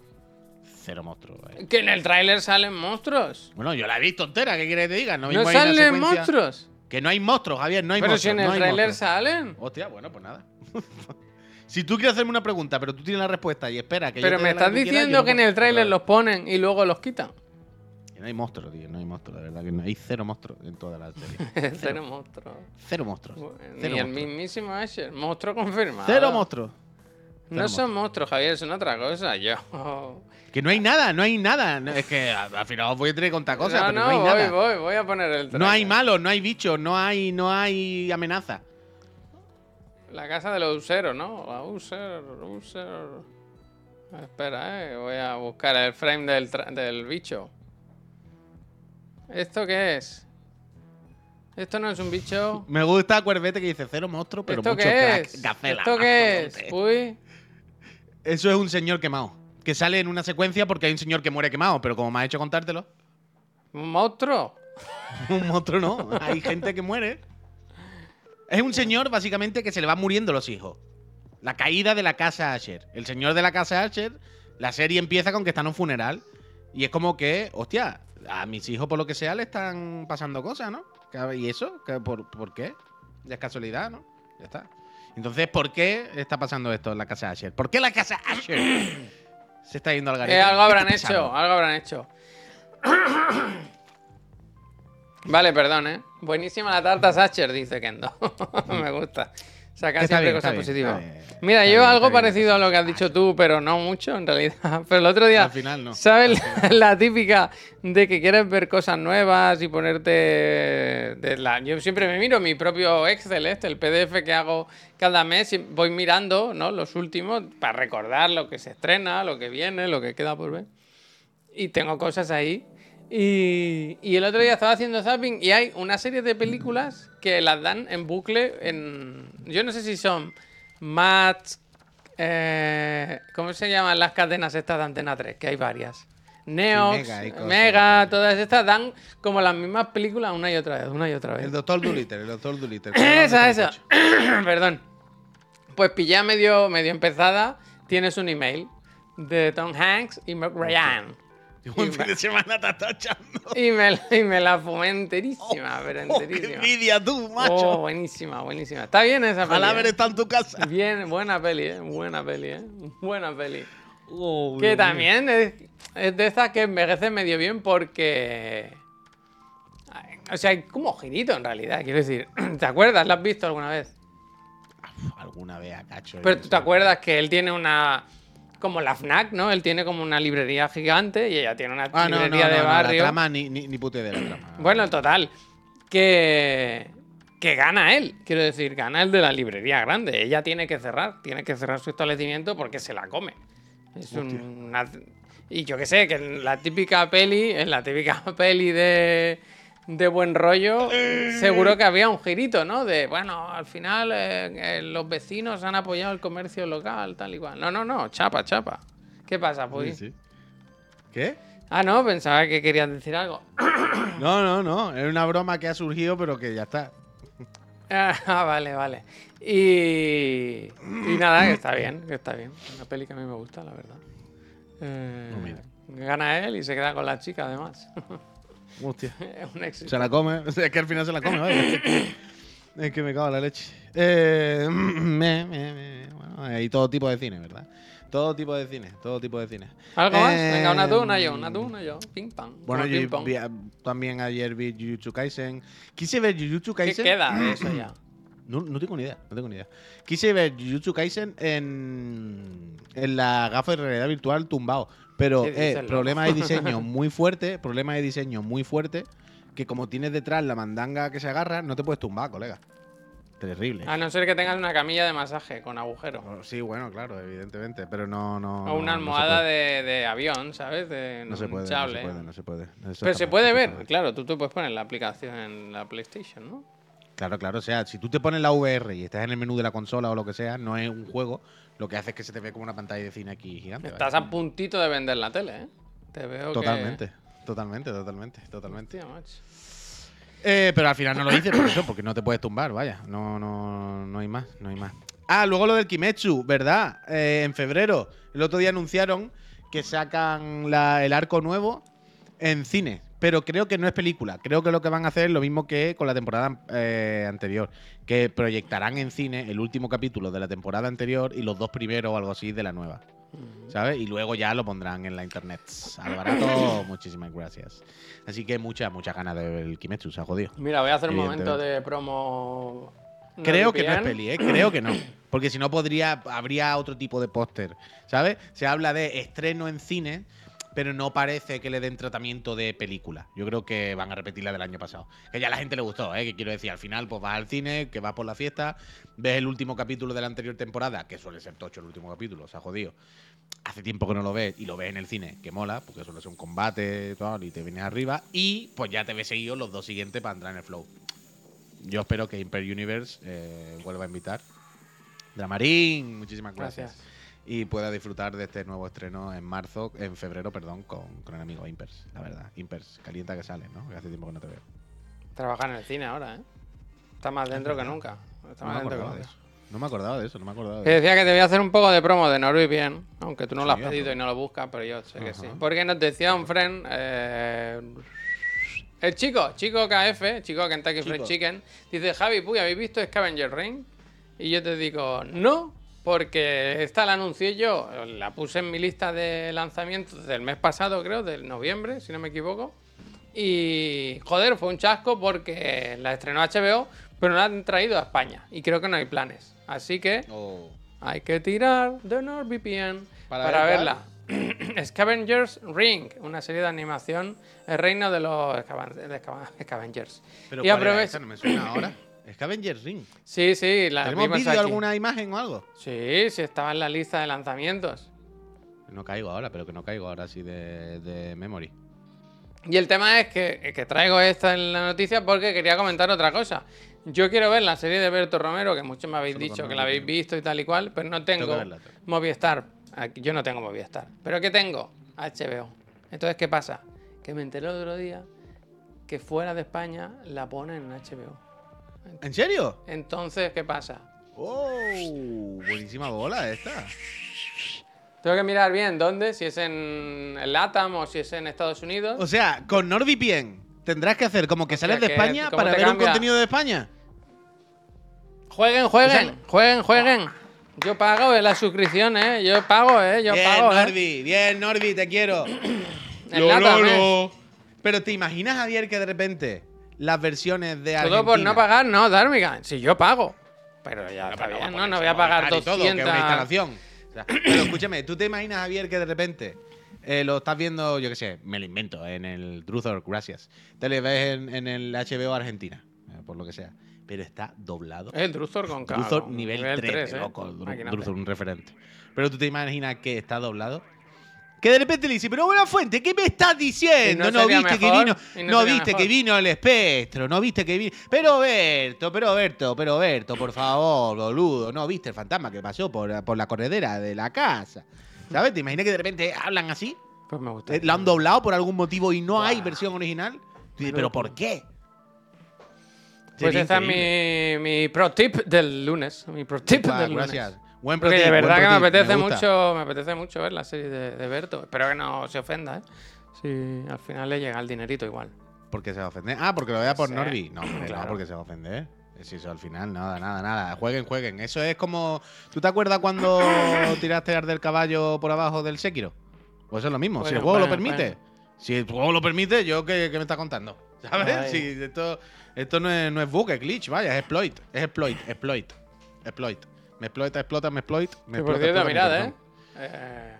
Cero monstruo. vaya. Que en el tráiler salen monstruos. Bueno, yo la he visto entera, ¿qué quieres que te diga? No, No salen secuencia- monstruos. Que no hay monstruos, Javier, no hay Pero monstruos. si en el no tráiler monstruos. salen. Hostia, bueno, pues nada. si tú quieres hacerme una pregunta, pero tú tienes la respuesta y espera que yo Pero te me la estás que tú quieras, diciendo yo que en el tráiler los ponen y luego los quitan. Que No hay monstruos, tío, no hay monstruos, de verdad que no hay cero monstruos en toda la serie. Cero monstruos. Cero monstruos. Ni Cero el monstruos. mismísimo Asher. Monstruo confirmado. Cero monstruos. No son monstruos, Javier, son otra cosa. Yo. Que no hay nada, no hay nada. No, es que al al final os voy a tener que contar cosas, no, pero no, no hay voy, nada. voy, voy a poner el No hay malos, no hay bichos, no hay, no hay amenaza. La casa de los useros, ¿no? La user, user. Espera, eh. Voy a buscar el frame del, del bicho. ¿Esto qué es? Esto no es un bicho. Me gusta Cuervete que dice cero monstruos, pero ¿Esto mucho qué crack. es? Gacela, ¿Esto qué es? Uy. Eso es un señor quemado. Que sale en una secuencia porque hay un señor que muere quemado, pero como me ha hecho contártelo, ¿Un monstruo? un monstruo no. Hay gente que muere. Es un señor, básicamente, que se le van muriendo los hijos. La caída de la casa Asher. El señor de la casa Asher, la serie empieza con que está en un funeral. Y es como que, hostia, a mis hijos, por lo que sea, le están pasando cosas, ¿no? ¿Y eso? ¿Por, ¿Por qué? Ya es casualidad, ¿no? Ya está. Entonces, ¿por qué está pasando esto en la casa Asher? ¿Por qué la casa Asher se está yendo al garete? Eh, algo habrán ¿Qué está hecho, algo habrán hecho. Vale, perdón, ¿eh? Buenísima la tarta Sacher, dice Kendo. Me gusta. Saca Está siempre bien, cosas positivas. bien. Mira, Está yo bien, algo parecido a lo que has dicho tú, pero no mucho en realidad. Pero el otro día, Al final no. ¿sabes la, la típica de que quieres ver cosas nuevas y ponerte de la... Yo siempre me miro mi propio Excel, este, el PDF que hago cada mes, y voy mirando, ¿no? Los últimos para recordar lo que se estrena, lo que viene, lo que queda por ver. Y tengo cosas ahí. Y, y el otro día estaba haciendo zapping y hay una serie de películas que las dan en bucle en... Yo no sé si son Match... eh, ¿Cómo se llaman las cadenas estas de Antena 3? Que hay varias. Neox, Mega todas estas dan como las mismas películas una y otra vez, una y otra vez. El doctor Dolittle, el doctor Dolittle. Esa, esa. Perdón. Pues pillé medio, medio empezada. Tienes un email de Tom Hanks y Ryan. Un fin de semana echando. Y me, y me la fumé enterísima, pero Oh, qué enterísima. envidia tú, macho. Oh, buenísima, buenísima. Está bien esa Ojalá peli. haber ¿eh? estado en tu casa. Bien, buena peli, ¿eh? Buena peli, ¿eh? Buena peli. Oh, Que también es, es de estas que envejece medio bien porque... O sea, hay como girito en realidad, quiero decir. ¿Te acuerdas? ¿La has visto alguna vez? Alguna vez a cacho. Pero tú te acuerdas que él tiene una. Como la Fnac, ¿no? Él tiene como una librería gigante y ella tiene una Ah, no, no, librería no, de no, barrio. La trama ni, ni, ni puta idea de la trama. Bueno, total. Que. Que gana él. Quiero decir, gana el de la librería grande. Ella tiene que cerrar. Tiene que cerrar su establecimiento porque se la come. Es un- una- Y yo qué sé, que en la típica peli, en la típica peli de, de buen rollo, seguro que había un girito, ¿no? De, bueno, al final eh, eh, los vecinos han apoyado el comercio local, tal y cual. No, no, no, chapa, chapa. ¿Qué pasa, Sí, pues? sí. ¿Qué? Ah, no, pensaba que querías decir algo. No, no, no. Es una broma que ha surgido, pero que ya está. Ah, vale, vale. Y, y nada, que está bien, que está bien. Una peli que a mí me gusta, la verdad. Eh, mira. gana él y se queda con la chica, además. Hostia. es un éxito. Se la come. Es que al final se la come, vaya. Es que me cago en la leche. Eh, me, me, me. Bueno, hay todo tipo de cine, ¿verdad? Todo tipo de cine, todo tipo de cine. ¿Algo más? Eh, Venga, una tú, una yo, una tú, una yo. Ping pong. Bueno, yo ping pong. vi- también ayer vi Jujutsu Kaisen. Quise ver Jujutsu ¿Qué Kaisen. queda de eso ya? No, no tengo ni idea, no tengo ni idea. Quise ver Jujutsu Kaisen en, en la gafa de realidad virtual tumbado. Pero ¿Qué dices, eh, problema de diseño muy fuerte, problema de diseño muy fuerte, que como tienes detrás la mandanga que se agarra, no te puedes tumbar, colega. Terrible. A no ser que tengas una camilla de masaje con agujero. Oh, Sí, bueno, claro, evidentemente, pero no, no. O una almohada de, de avión, ¿sabes? De No se puede, no se puede, no se puede. Eso Pero se puede ver, claro, tú te puedes poner la aplicación en la PlayStation, ¿no? Claro, claro. O sea, si tú te pones la VR y estás en el menú de la consola o lo que sea, no es un juego, lo que hace es que se te ve como una pantalla de cine aquí gigante. Estás a puntito de vender la tele, ¿eh? Te veo Totalmente, totalmente, totalmente, que... totalmente. Hostia, macho. Eh, pero al final no lo hice por eso, porque no te puedes tumbar, vaya. No, no, no hay más, no hay más. Ah, luego lo del Kimetsu, ¿verdad? Eh, en febrero, el otro día anunciaron que sacan la- el arco nuevo en cine. Pero creo que no es película. Creo que lo que van a hacer es lo mismo que con la temporada eh, anterior. Que proyectarán en cine el último capítulo de la temporada anterior y los dos primeros o algo así de la nueva. ¿Sabes? Y luego ya lo pondrán en la internet. Al barato, muchísimas gracias. Así que muchas, muchas ganas de ver el Kimetsu, se ha jodido. Mira, voy a hacer un momento de promo. Creo que no es peli, ¿eh? Creo que no. Porque si no podría, habría otro tipo de póster, ¿sabes? Se habla de estreno en cine, pero no parece que le den tratamiento de película. Yo creo que van a repetir la del año pasado. Que ya a la gente le gustó, ¿eh? Que quiero decir, al final pues vas al cine, que vas por la fiesta, ves el último capítulo de la anterior temporada, que suele ser tocho el último capítulo, se ha jodido. Hace tiempo que no lo ves y lo ves en el cine, que mola, porque suele ser un combate tal, y te vienes arriba, y pues ya te ves seguido los dos siguientes para entrar en el flow. Yo espero que Imper Universe eh, vuelva a invitar. Dramarín, muchísimas gracias. Gracias. Y pueda disfrutar de este nuevo estreno en marzo, en febrero, perdón, con, con el amigo Impers, la verdad. Impers, calienta que sale, ¿no? Que hace tiempo que no te veo. Trabajar en el cine ahora, ¿eh? Está más dentro que nunca. Está No me más lento que eso. No me acordaba de eso, no me acordaba de eso. decía que te voy a hacer un poco de promo de NordVPN, aunque tú no lo has pedido y no lo buscas, pero yo sé que sí. Porque nos decía un friend, eh, el chico, chico KF, chico Kentucky Fried. Chicken, dice, Javi, puy, ¿habéis visto Scavenger Ring? Y yo te digo, no, porque esta la anuncié yo, la puse en mi lista de lanzamientos del mes pasado, creo, del noviembre, si no me equivoco. Y joder, fue un chasco porque la estrenó HBO, pero no la han traído a España. Y creo que no hay planes. Así que Oh. hay que tirar de NordVPN ¿Para para, ver verla. Scavengers Ring, una serie de animación, el reino de los Scavengers. Pero y ¿cuál era aprovecha. esa? No me suena ahora. Scavenger Ring. Sí, sí, la ¿Tenemos vídeo, alguna imagen o algo? Sí, sí, estaba en la lista de lanzamientos. No caigo ahora, pero que no caigo ahora así de, de memory. Y el tema es que, que traigo esta en la noticia porque quería comentar otra cosa. Yo quiero ver la serie de Berto Romero, que muchos me habéis Solo dicho que la habéis visto y tal y cual, pero no tengo Tengo verla. Movistar. Yo no tengo Movistar. ¿Pero qué tengo? HBO. Entonces, ¿qué pasa? Que me enteré el otro día que fuera de España la ponen en HBO. ¿En serio? Entonces, ¿qué pasa? ¡Oh! Buenísima bola esta. Tengo que mirar bien dónde, si es en el LATAM o si es en Estados Unidos. O sea, con NordVPN tendrás que hacer como que sales de que- España ¿cómo para te ver un cambia? contenido de España. Jueguen, jueguen, O sea- jueguen, jueguen. Yo pago eh, la suscripción, ¿eh? Yo pago, ¿eh? Yo bien, pago, ¿eh? Norby, bien, Norby, te quiero. El LATAM, ¿eh? Pero te imaginas, Javier, que de repente las versiones de Argentina... Todo por no pagar, no, Dármica. Si yo pago. Pero ya Pero no, no voy a pagar montar y todo, 200. que es una instalación. O sea, pero escúchame, ¿tú te imaginas, Javier, que de repente eh, lo estás viendo, yo qué sé, me lo invento, en el Truthor, gracias. Te lo ves en, en el HBO Argentina, eh, por lo que sea. Pero está doblado. Es el Druzor con K. Druzor con nivel, 3, 3, ¿eh? loco. Druzor, un referente. Pero tú te imaginas que está doblado. Que de repente le dice, pero buena fuente, ¿qué me estás diciendo? ¿Y no viste que vino, ¿Y no, viste mejor? que vino el espectro, no viste que vino. Pero Berto, pero Berto, pero Berto, por favor, boludo, no viste el fantasma que pasó por, por la corredera de la casa. ¿Sabes? ¿Te imaginas que de repente hablan así? Pues me gusta. Eh, ¿La han doblado por algún motivo y no hay versión original? Dices, ¿Pero por qué? Pues increíble. es mi, mi pro tip del lunes. Mi pro tip del lunes. Buen de buen verdad que me apetece mucho, me apetece mucho ver la serie de, de Berto. Espero que no se ofenda, ¿eh? Si al final le llega el dinerito igual. Porque se va a ofender. Ah, porque lo vea por Sí. Norby. No, hombre, no, Claro. porque se va a ofender. Si eso al final, nada, nada, nada. Jueguen, jueguen. Eso es como. ¿Tú te acuerdas cuando tiraste a del caballo por abajo del Sekiro? Pues es lo mismo. si el Bueno, juego lo bueno, permite. bueno. Si el juego lo permite, ¿yo qué, qué me estás contando? ¿Sabes? Ay. Si esto, esto no es, no es bug, es glitch, vaya, es exploit. Es exploit, exploit, exploit. Me explota, explota, me exploit. Me por explota, cierto, explota mi mirad, ¿eh? Eh,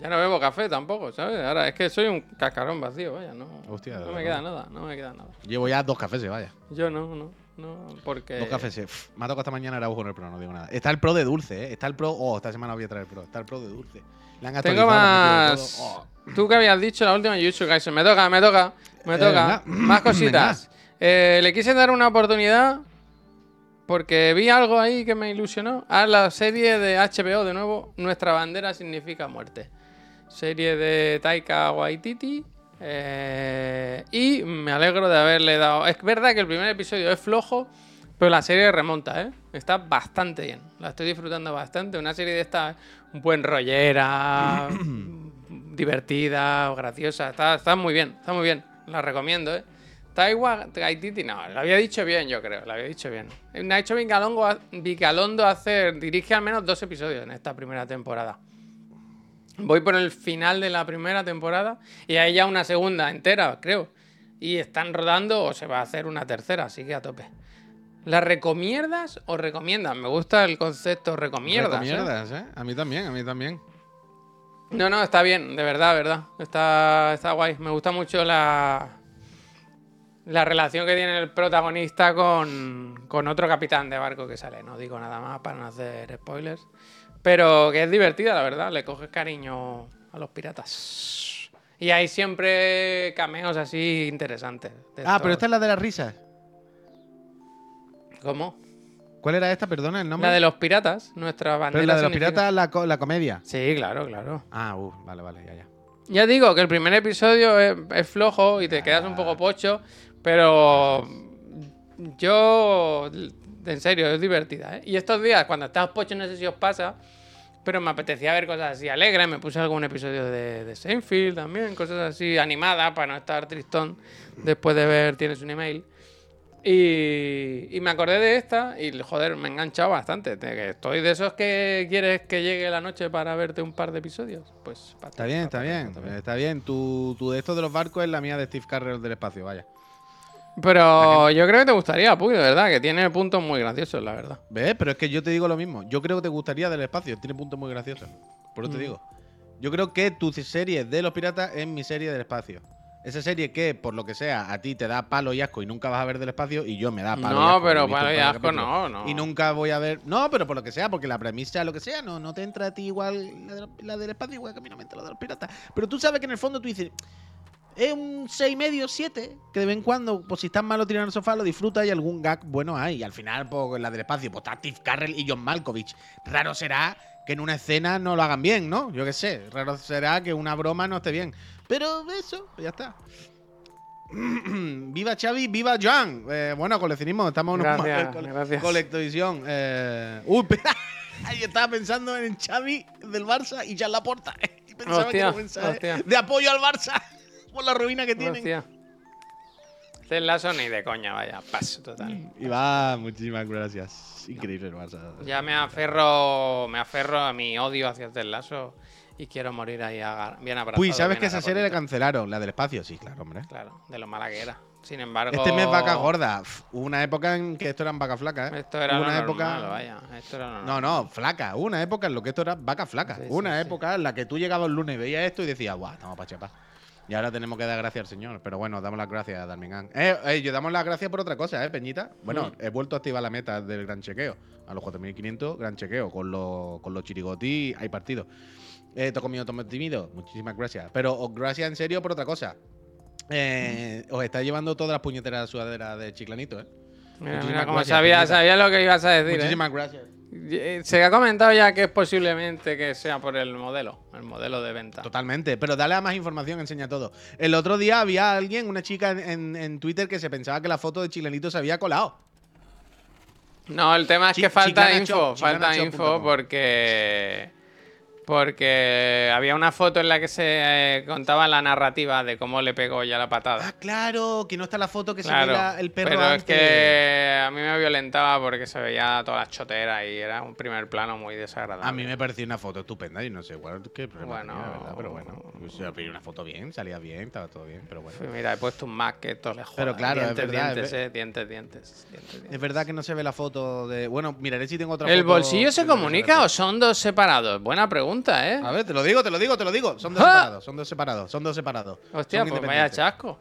Ya no bebo café tampoco, ¿sabes? Ahora es que soy un cascarón vacío, vaya, no. Hostia, no me queda nada, no me queda nada. Llevo ya dos cafés, vaya. Yo no, no, no, porque... Dos cafés. Pff, Me ha tocado esta mañana Araujo en el pro, no digo nada. Está el pro de dulce, ¿eh? Está el pro. Oh, esta semana voy a traer el pro. Está el pro de dulce. Le han Tengo más... Oh. Tú que habías dicho la última Jujutsu Kaisen. Me toca, me toca, me Eh, toca. Más cositas. Eh, le quise dar una oportunidad porque vi algo ahí que me ilusionó. A la serie de HBO, de nuevo, Nuestra bandera significa muerte. Serie de Taika Waititi. eh, y me alegro de haberle dado... Es verdad que el primer episodio es flojo, pero la serie remonta, ¿eh? Está bastante bien. La estoy disfrutando bastante. Una serie de estas un buen rollera, divertida, graciosa. Está, está muy bien, está muy bien. La recomiendo, ¿eh? Taiwa Waititi, no, lo había dicho bien, yo creo, lo había dicho bien. Nacho Vicalongo, Vicalondo hace, dirige al menos dos episodios en esta primera temporada. Voy por el final de la primera temporada y hay ya una segunda entera, creo. Y están rodando o se va a hacer una tercera, así que a tope. ¿La recomiendas o recomiendas? Me gusta el concepto recomiendas. ¿eh? Recomiendas, ¿eh? A mí también, a mí también. No, no, está bien, de verdad, verdad. Está, está guay. Me gusta mucho la, la relación que tiene el protagonista con, con otro capitán de barco que sale. No digo nada más para no hacer spoilers. Pero que es divertida, la verdad. Le coges cariño a los piratas. Y hay siempre cameos así interesantes. Ah, pero esta es la de las risas. ¿Cómo? ¿Cuál era esta, perdona, el nombre? La de los piratas, nuestra bandera. Pero la de los significa- piratas, la, co- la comedia. Sí, claro, claro. Ah, uh, vale, vale, ya, ya. Ya digo que el primer episodio es, es flojo y te quedas un poco pocho, pero yo En serio, es divertida, ¿eh? Y estos días, cuando estás pocho, no sé si os pasa, pero me apetecía ver cosas así alegres. Me puse algún episodio de, de Seinfeld también, cosas así animadas para no estar tristón después de ver Tienes un email. Y, y me acordé de esta y, joder, me he enganchado bastante. Estoy de esos que quieres que llegue la noche para verte un par de episodios. Pues Está bien, está bien. está bien. Está bien. Tu, tu de esto de los barcos es la mía de Steve Carrell del espacio, vaya. Pero yo creo que te gustaría, Puy, de verdad, que tiene puntos muy graciosos, la verdad. ¿Ves? Pero es que yo te digo lo mismo. Yo creo que te gustaría del espacio. Tiene puntos muy graciosos. Por eso te Mm. digo. Yo creo que tu serie de los piratas es mi serie del espacio. Esa serie que, por lo que sea, a ti te da palo y asco y nunca vas a ver del espacio y yo me da palo y No, asco. pero palo y asco no, no. Y nunca voy a ver... No, pero por lo que sea, porque la premisa, lo que sea, no, no te entra a ti igual la, de- la del espacio igual que a mí no me entra la de los piratas. Pero tú sabes que en el fondo tú dices... Es un 6,5, 7, que de vez en cuando, pues si estás malo tirando el sofá, lo disfrutas y algún gag bueno hay. Y al final, pues en la del espacio, pues está Steve Carrell y John Malkovich. Raro será que en una escena no lo hagan bien, ¿no? Yo qué sé. Raro será que una broma no esté bien. Pero eso, pues ya está. viva Xavi, viva Joan. Eh, bueno, coleccionismo, estamos en Gracias, de gracias. Colectovisión. Eh, uy. Yo estaba pensando en Xavi del Barça y ya la porta. Y pensaba que era un mensaje de apoyo al Barça por la ruina que tienen. Hostia. Este lazo ni de coña, vaya, paso total. Y va, muchísimas gracias. Increíble el Barça. Ya me aferro, me aferro a mi odio hacia este lazo y quiero morir ahí bien abrazado. Uy, ¿sabes que esa serie la arrapadito. cancelaron? La del espacio, sí, claro, hombre. Claro, de lo mala que era. Sin embargo. Este mes vaca gorda. Hubo una época en que esto eran vacas flacas, ¿eh? Esto era una normal, época. vaya. Esto era lo No, no, flaca. Hubo una época en lo que esto era vaca flaca. Sí, una sí, sí. época en la que tú llegabas el lunes y veías esto y decías, guau, estamos para chapar. Y ahora tenemos que dar gracias al señor. Pero bueno, damos las gracias a Darmingan. Eh, eh, yo damos las gracias por otra cosa, ¿eh, Peñita? Bueno, Mm. he vuelto a activar la meta del gran chequeo. A los 4.500, gran chequeo. Con los, con los chirigotis hay partido. Eh, te he comido tomo tímido. Muchísimas gracias. Pero os gracias en serio por otra cosa. Eh, os está llevando todas las puñeteras sudaderas de Chiclanito, ¿eh? Mira, Muchísimas mira, como sabía, sabía lo que ibas a decir. ¿eh? Muchísimas gracias. Eh, Se ha comentado ya que es posiblemente que sea por el modelo, el modelo de venta. Totalmente, pero dale a más información, enseña todo. El otro día había alguien, una chica en, en- en Twitter que se pensaba que la foto de Chilenito se había colado. No, el tema es que falta info, falta info porque porque había una foto en la que se eh, contaba la narrativa de cómo le pegó ya la patada. Ah, claro, que no está la foto que se Claro, la- el perro pero antes. es que a mí me violentaba porque se veía todas las choteras y era un primer plano muy desagradable. A mí me pareció una foto estupenda y no sé cuál, qué problema Bueno. tenía, ¿verdad? Pero bueno, pues yo vi una foto bien, salía bien, estaba todo bien, pero bueno. Pues mira, he puesto un Mac que esto le joda. Pero claro, es dientes, verdad, dientes, es eh, dientes, dientes, dientes, dientes. Es verdad que no se ve la foto de... Bueno, miraré si tengo otra ¿El foto bolsillo se comunica o son dos separados? Buena pregunta, ¿eh? A ver, te lo digo, te lo digo, te lo digo. Son dos ¡Ah! separados, son dos separados, son dos separados. Hostia, Son pues vaya chasco.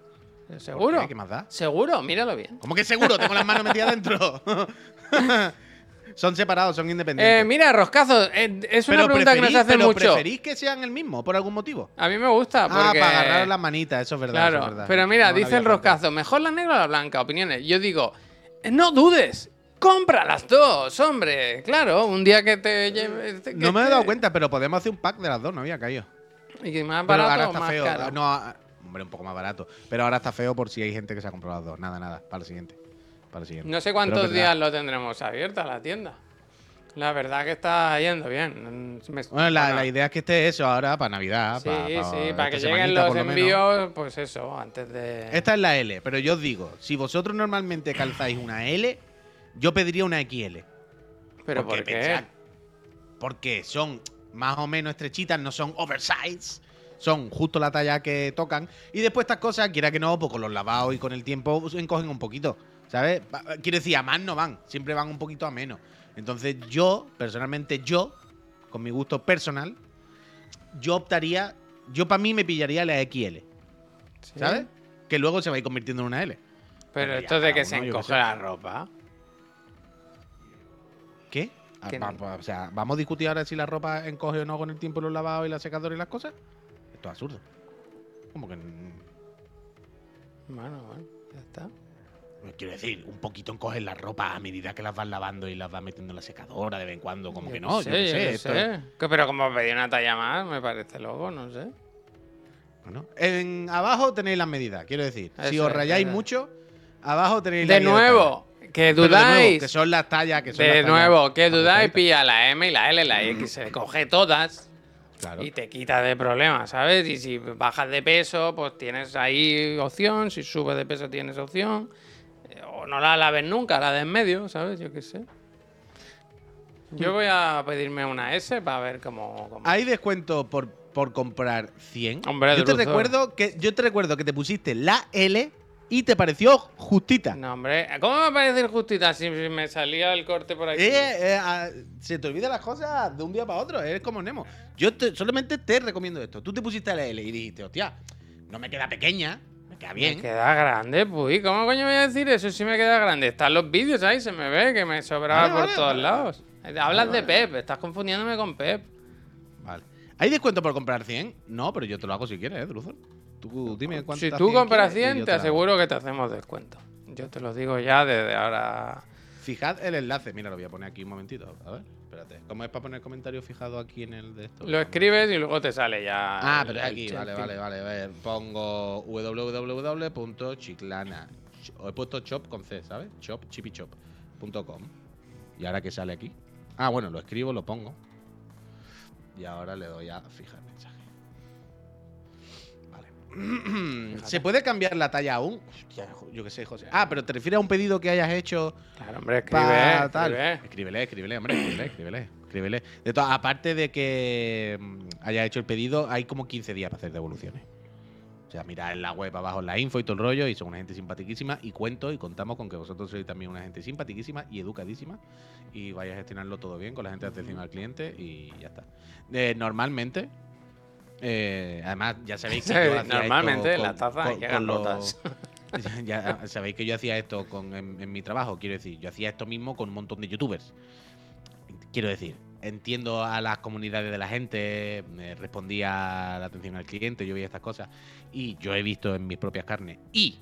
¿Por ¿Seguro? qué? ¿Qué más da? ¿Seguro? Míralo bien. ¿Cómo que seguro? Tengo las manos metidas dentro. son separados, son independientes. Eh, mira, Roscazo, eh, es una Pero pregunta que nos hace pero mucho. ¿Preferís que sean el mismo por algún motivo? A mí me gusta Ah, para agarrar las manitas, eso es verdad. Claro, eso es verdad. pero mira, No dice el. Roscazo, mejor la negra o la blanca, opiniones. Yo digo, no dudes, compra las dos, hombre. Claro, un día que te lleve... que No me he te- dado cuenta, pero podemos hacer un pack de las dos, no había caído. Y que más Pero barato ahora o está más feo. caro. No, ah, hombre, un poco más barato. Pero ahora está feo por si hay gente que se ha comprado las dos. Nada, nada, para el siguiente. Para el siguiente. No sé Pero cuántos es verdad. días lo tendremos abierta la tienda. La verdad que está yendo bien. Me- Bueno, la, la idea es que esté eso ahora para Navidad. Sí, para, sí, para que esta lleguen semanita, los por lo menos. envíos, pues eso, antes de... Esta es la L, pero yo os digo, si vosotros normalmente calzáis una L, yo pediría una XL. ¿Pero Porque por qué? Porque son más o menos estrechitas, no son oversize. Son justo la talla que tocan. Y después estas cosas, quiera que no, pues con los lavados y con el tiempo encogen un poquito. ¿Sabes? Va- Quiero decir, a más no van. Siempre van un poquito a menos. Entonces yo, personalmente yo, con mi gusto personal, yo optaría... Yo para mí me pillaría la XL. Sí. ¿Sabes? Que luego se va a ir convirtiendo en una L. Pero Ya, esto de que se encoge la ropa. ¿Qué? Ah, Que va- no. va- o sea, ¿vamos a discutir ahora si la ropa encoge o no con el tiempo y los lavados y la secadora y las cosas? Esto es absurdo. ¿Cómo que.? Bueno, bueno, ya está. Quiero decir, un poquito encoge la ropa a medida que las vas lavando y las vas metiendo en la secadora de vez en cuando. Como Yo que no, sé, yo qué yo sé. qué esto sé. es- Que- Pero como pedí una talla más, me parece loco, no sé. Bueno, en abajo tenéis las medidas, quiero decir. si os rayáis mucho, abajo tenéis la De guía nuevo, Que Pero de nuevo, dudáis. que son las tallas que son De las nuevo, que dudáis, pilla la M y la L, la X, se coge todas Claro. y te quita de problemas, ¿sabes? Y si bajas de peso, pues tienes ahí opción, si subes de peso tienes opción. Eh, O no la laves nunca, la de en medio, ¿sabes? Yo qué sé. Yo voy a pedirme una S para ver cómo. cómo- ¿Hay descuento por, por comprar 100? Hombre, yo te recuerdo que yo te recuerdo que te pusiste la L y te pareció justita. No, hombre, ¿cómo me va a parecer justita si me salía el corte por aquí? Eh, eh, ah, se te olvidan las cosas de un día para otro, eres como Nemo. Yo te- solamente te recomiendo esto. Tú te pusiste la L y dijiste, hostia, no me queda pequeña, me queda bien. Me queda grande, pues. ¿Cómo coño voy a decir eso si me queda grande? Están los vídeos ahí, se me ve que me sobraba Vale, por vale, todos vale. lados. Hablas de. Pep, estás confundiéndome con Pep. Vale. ¿Hay descuento por comprar 100? No, pero yo te lo hago si quieres, ¿eh, Druzor? Tú dime cuánto Si tú compras 100, te aseguro que te hacemos descuento. Yo te lo digo ya desde ahora. Fijad el enlace. Mira, lo voy a poner aquí un momentito. A ver, espérate. ¿Cómo es para poner comentario fijado aquí en el de esto? Lo escribes y luego te sale ya. Ah, el- pero el aquí, vale, vale, vale. A ver, pongo www.chiclana. He puesto shop con C, ¿sabes? Shop, chipichop.com. ¿Y ahora qué sale aquí? Ah, bueno, lo escribo, lo pongo. Y ahora le doy a fijar mensaje. ¿Se puede cambiar la talla aún? Hostia, yo qué sé, José. Ah, pero te refieres a un pedido que hayas hecho Claro, hombre, escribe. pa tal. escribe. Escríbele, escríbele, hombre, escríbele, escríbele, escríbele. De to- aparte de que mm, haya hecho el pedido, hay como 15 días para hacer devoluciones. O sea, mira en la web abajo en la info y todo el rollo, y son una gente simpaticísima, y cuento y contamos con que vosotros sois también una gente simpaticísima y educadísima, y vais a gestionarlo todo bien con la gente de atención al cliente, y ya está. Eh, normalmente, eh, además, ya sabéis que yo hacía esto Normalmente con- las tazas con- llegan con los- ya ya sabéis que yo hacía esto con, en, en mi trabajo, quiero decir, yo hacía esto mismo con un montón de youtubers. Quiero decir, entiendo a las comunidades de la gente, me respondía a la atención al cliente, yo veía estas cosas, y yo he visto en mis propias carnes, y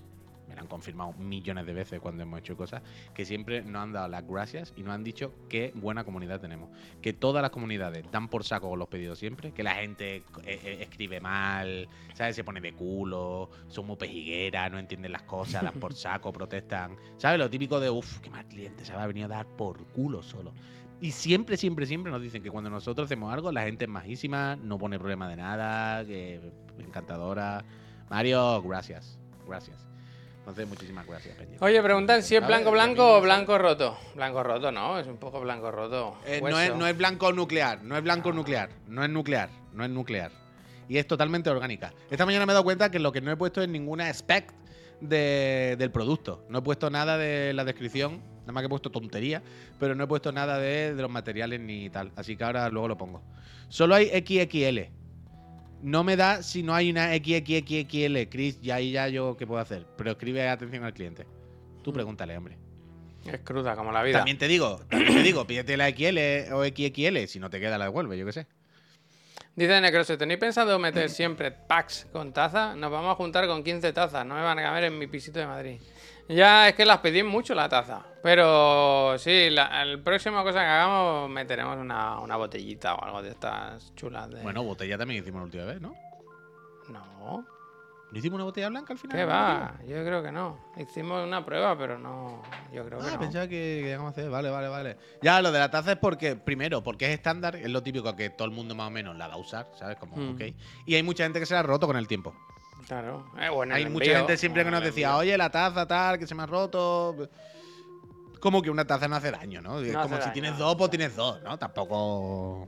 me lo han confirmado millones de veces cuando hemos hecho cosas, que siempre nos han dado las gracias y nos han dicho qué buena comunidad tenemos. Que todas las comunidades dan por saco con los pedidos siempre, que la gente eh, eh, escribe mal, ¿sabes? Se pone de culo, son muy pejigueras, no entienden las cosas, dan por saco, protestan. ¿Sabes? Lo típico de, uff, qué mal cliente, se va a venir a dar por culo solo. Y siempre, siempre, siempre nos dicen que cuando nosotros hacemos algo, la gente es majísima, no pone problema de nada, que encantadora. Mario, gracias. Gracias. Entonces, muchísimas gracias, Peña. Oye, preguntan si es blanco blanco o blanco roto. Blanco roto, no, es un poco blanco roto. Eh, no, es, no es blanco nuclear, no es blanco nuclear, no es nuclear, no es nuclear. Y es totalmente orgánica. Esta mañana me he dado cuenta que lo que no he puesto es ninguna spec de- del producto. No he puesto nada de la descripción, nada más que he puesto tontería, pero no he puesto nada de, de los materiales ni tal. Así que ahora luego lo pongo. Solo hay XXL. No me da si no hay una XXXL, Chris, y ahí ya yo qué puedo hacer. Pero escribe atención al cliente. Tú pregúntale, hombre. Es cruda como la vida. También te digo, también te digo, pídete la XL o XXL, si no te queda la devuelve, yo qué sé. Dice Necroso, ¿tenéis pensado meter siempre packs con taza? Nos vamos a juntar con 15 tazas, no me van a caber en mi pisito de Madrid. Ya es que las pedí mucho la taza. Pero sí, la, el próximo cosa que hagamos meteremos una, una botellita o algo de estas chulas de. Bueno, botella también hicimos la última vez, ¿no? No. ¿No hicimos una botella blanca al final? ¿Qué va? Yo creo que no. Hicimos una prueba, pero no. Yo creo que Ah, no. pensaba que, que íbamos a hacer. Vale, vale, vale. Ya, lo de la taza es porque, primero, porque es estándar, es lo típico que todo el mundo más o menos la va a usar, ¿sabes? Como, Mm. ok. Y hay mucha gente que se la ha roto con el tiempo. Claro. Eh, bueno, hay mucha envío, gente siempre que nos decía, oye, la taza tal, que se me ha roto. Como que una taza no hace daño, ¿no? Es como si daño, tienes no dos, pues tienes dos, ¿no? Tampoco.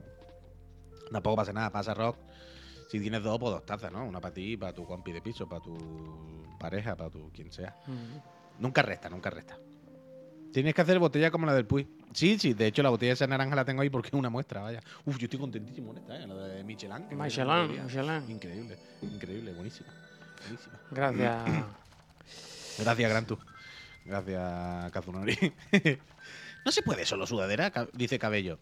Tampoco pasa nada, pasa rock. Si tienes dos, pues dos tazas, ¿no? Una para ti, para tu compi de piso, para tu pareja, para tu quien sea. Mm. Nunca resta, nunca resta. Tienes que hacer botella como la del Puy. Sí, sí, de hecho la botella de esa naranja la tengo ahí porque es una muestra, vaya. Uf, yo estoy contentísimo con esta, ¿eh? la de Michelin. Michelin. Michelin. Increíble, increíble, buenísima. Buenísima. Gracias. Gracias, Grantu. Gracias, Kazunori. no se puede solo sudadera, dice Cabello.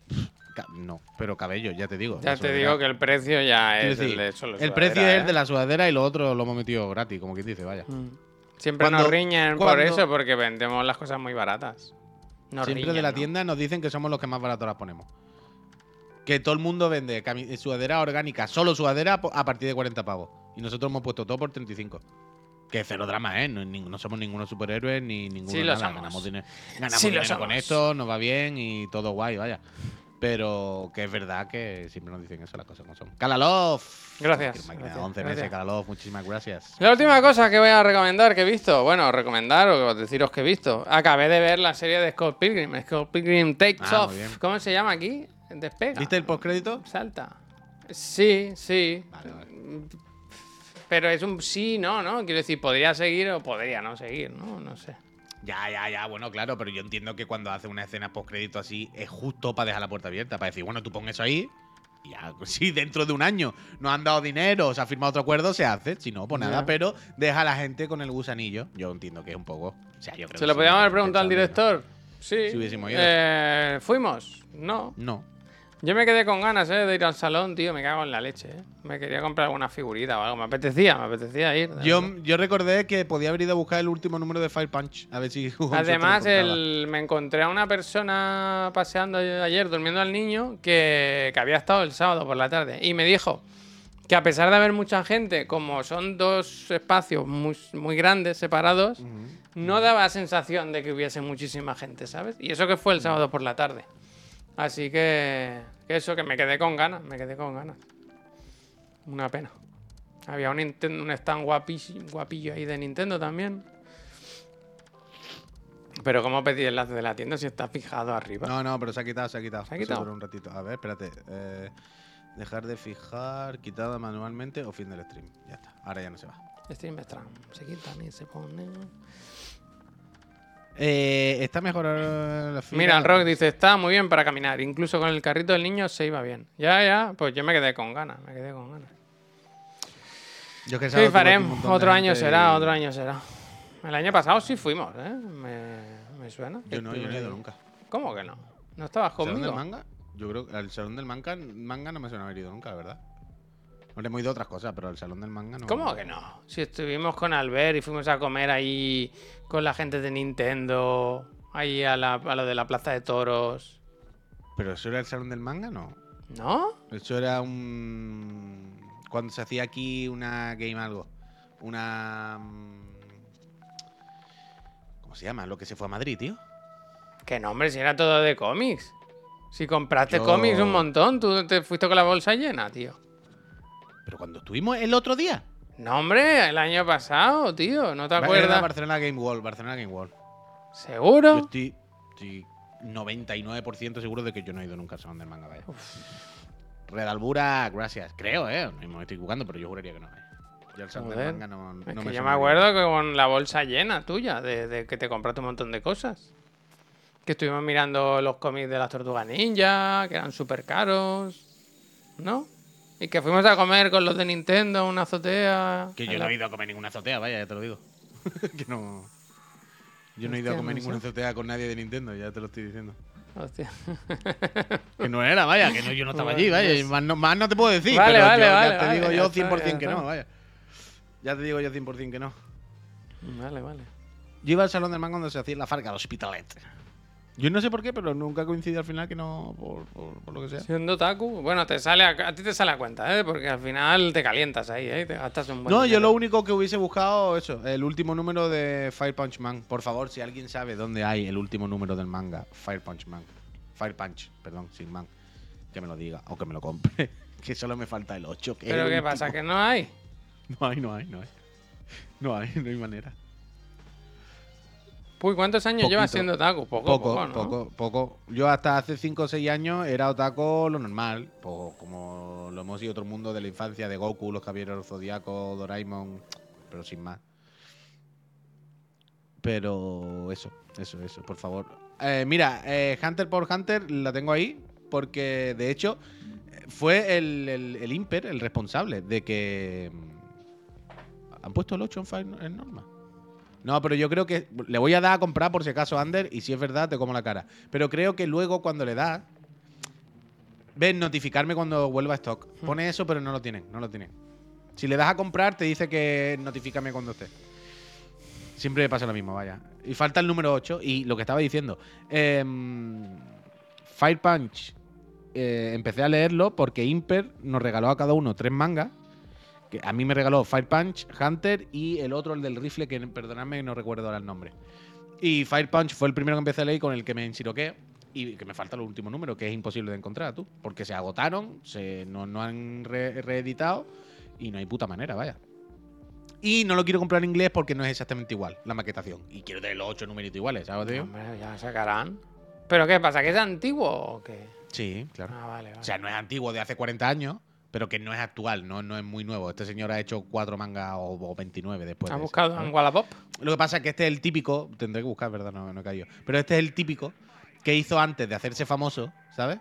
Ca- No, pero Cabello, ya te digo. ya te digo que el precio ya es decir, el de solo el precio es el de ¿eh? la sudadera y lo otro lo hemos metido gratis, como quien dice, vaya. Mm. Siempre Cuando- nos riñen por eso, porque vendemos las cosas muy baratas. Nos Siempre riñen, de la ¿no? tienda nos dicen que somos los que más baratos las ponemos. Que todo el mundo vende sudadera orgánica, solo sudadera a partir de 40 pavos. Y nosotros hemos puesto todo por 35. Que cero drama, ¿eh? No, no somos ninguno superhéroes ni ninguno Sí lo nada. somos. Ganamos, dinero, ganamos Sí lo dinero con esto, nos va bien y todo guay, vaya. Pero que es verdad que siempre nos dicen eso las cosas como son. Kalalov. Gracias, máquina, gracias, 11 gracias. meses, Kalalov, muchísimas gracias. La última cosa que voy a recomendar que he visto, bueno, recomendar o deciros que he visto. Acabé de ver la serie de Scott Pilgrim, Scott Pilgrim Takes Ah, Off. ¿Cómo se llama aquí? Despega. ¿Viste el postcrédito? Salta. Sí, sí. Vale, vale. Pero es un sí, no, ¿no? Quiero decir, podría seguir o podría no seguir, ¿no? No sé. Ya, ya, ya, bueno, claro, pero yo entiendo que cuando hace una escena postcrédito así es justo para dejar la puerta abierta, para decir, bueno, tú pon eso ahí y ya, si dentro de un año nos han dado dinero o se ha firmado otro acuerdo, se hace, si no, pues nada, Ya. pero deja a la gente con el gusanillo. Yo entiendo que es un poco. O sea, yo creo ¿Se que lo podíamos haber preguntado al director? Sí. Si hubiésemos ido. Eh, ¿Fuimos? No. No. Yo me quedé con ganas, ¿eh? De ir al salón, tío. Me cago en la leche, ¿eh? Me quería comprar alguna figurita o algo. Me apetecía, me apetecía ir. Yo, yo recordé que podía haber ido a buscar el último número de Fire Punch, a ver si. Además, el, me encontré a una persona paseando ayer, durmiendo al niño, que, que había estado el sábado por la tarde. Y me dijo que a pesar de haber mucha gente, como son dos espacios muy, muy grandes, separados, no daba sensación de que hubiese muchísima gente, ¿sabes? Y eso que fue el sábado por la tarde. Así que, que eso, que me quedé con ganas, me quedé con ganas. Una pena. Había un, Nintendo, un stand guapillo, guapillo ahí de Nintendo también. Pero ¿cómo pedí el enlace de la tienda si está fijado arriba? No, no, pero se ha quitado, se ha quitado. ¿Se ha quitado? dura un ratito. A ver, espérate. eh, dejar de fijar, quitada manualmente o fin del stream. Ya está. Ahora ya no se va. Stream Stram. Se quitan y se pone. Eh, está mejor la fila. Mira, el Rock dice, está muy bien para caminar. Incluso con el carrito del niño se iba bien. Ya, ya, pues yo me quedé con ganas, me quedé con ganas. Yo que ¿Qué sábado tuve aquí un faremos? Otro año gente será, otro año será. El año pasado sí fuimos, ¿eh? Me, me suena. Yo no, yo no he ido nunca. ¿Cómo que no? ¿No estabas ¿Salón del conmigo? manga? Yo creo que al salón del manga, manga no me suena haber ido nunca, la verdad. Hombre, hemos ido a otras cosas, pero al salón del manga no. ¿Cómo que no? Si estuvimos con Albert y fuimos a comer ahí con la gente de Nintendo, ahí a, la- a lo de la Plaza de Toros. ¿Pero eso era el salón del manga? No. ¿No? Eso era un. Cuando se hacía aquí una game algo. Una. mm, ¿Cómo se llama? Lo que se fue a Madrid, tío. Que no, hombre, si era todo de cómics. Si compraste Yo- cómics un montón, tú te fuiste con la bolsa llena, tío. Pero cuando estuvimos el otro día. No, hombre, el año pasado, tío, ¿no te Era acuerdas? Barcelona Game World, Barcelona Game World. Yo ¿Seguro? estoy, estoy 99% seguro de que yo no he ido nunca al salón del manga, vaya. Red Albura, gracias. Creo, eh. No me estoy jugando, pero yo juraría que no. eh. Yo al salón Joder. del manga no, no Es que me yo me acuerdo que con la bolsa llena tuya, de, de que te compraste un montón de cosas. Que estuvimos mirando los cómics de las tortugas ninja, que eran súper caros. ¿No? Y que fuimos a comer con los de Nintendo en una azotea. Que yo no he ido a comer ninguna azotea, vaya, ya te lo digo. que no. Yo no he ido a comer no ninguna sé. azotea con nadie de Nintendo, ya te lo estoy diciendo. Hostia. Que no era, vaya, que no, yo no estaba allí, vaya. pues- y más, no, más no te puedo decir, Vale, pero vale, yo, vale, ya te vale, digo yo está, 100% ya que está. no, vaya. Ya te digo yo 100% que no. Vale, vale. Yo iba al salón del manga donde se hacía la farga, el Hospitalet. Yo no sé por qué, pero nunca coincidió al final que no, por, por- por lo que sea. Siendo Taku, bueno, te sale a, a ti te sale a cuenta, ¿eh? Porque al final te calientas ahí, ¿eh? Te gastas un buen No, yo lo único que hubiese buscado, eso, el último número de Fire Punch Man. Por favor, si alguien sabe dónde hay el último número del manga, Fire Punch Man. Fire Punch, perdón, sin man. Que me lo diga o que me lo compre. que solo me falta el 8. Que Pero el ¿qué último. pasa? ¿Que no hay? No hay, no hay, no hay. No hay, no hay manera. Uy, ¿cuántos años llevas siendo Taku? Poco, Poco, poco, ¿no? poco, poco. Yo hasta hace 5 o 6 años era otaco lo normal. Pues como lo hemos sido el mundo de la infancia, de Goku, los Caballeros Zodíaco, Doraemon, pero sin más. Pero eso, eso, eso, por favor. Eh, mira, eh, Hunter por Hunter la tengo ahí porque de hecho fue el, el, el Imper el responsable de que... mm, ¿Han puesto el 8 en, en norma? No, pero yo creo que le voy a dar a comprar por si acaso Under y si es verdad te como la cara. Pero creo que luego cuando le das, ves notificarme cuando vuelva a stock. Pone eso, pero no lo tienen, no lo tienen. Si le das a comprar, te dice que notifícame cuando esté. Siempre pasa lo mismo, vaya. Y falta el número 8 y lo que estaba diciendo. em, Fire Punch. eh, empecé a leerlo porque Imper nos regaló a cada uno tres mangas Que a mí me regaló Fire Punch, Hunter y el otro, el del rifle, que perdonadme, no recuerdo ahora el nombre. Y Fire Punch fue el primero que empecé a leer con el que me ensiroqué. Y que me falta el último número, que es imposible de encontrar, tú. Porque se agotaron, se, no, no han re- reeditado y no hay puta manera, vaya. Y no lo quiero comprar en inglés porque no es exactamente igual la maquetación. Y quiero tener los ocho numeritos iguales, ¿sabes, tío? Hombre, ya sacarán. ¿Pero qué pasa? ¿Que es antiguo o qué? Sí, claro. Ah, vale, vale. O sea, no es antiguo de hace 40 años, pero que no es actual, no, no es muy nuevo. Este señor ha hecho cuatro mangas o, o 29 después. ¿Has de ese, buscado en Wallapop? Lo que pasa es que este es el típico, tendré que buscar, ¿verdad? No, no he caído. Pero este es el típico que hizo antes de hacerse famoso, ¿sabes?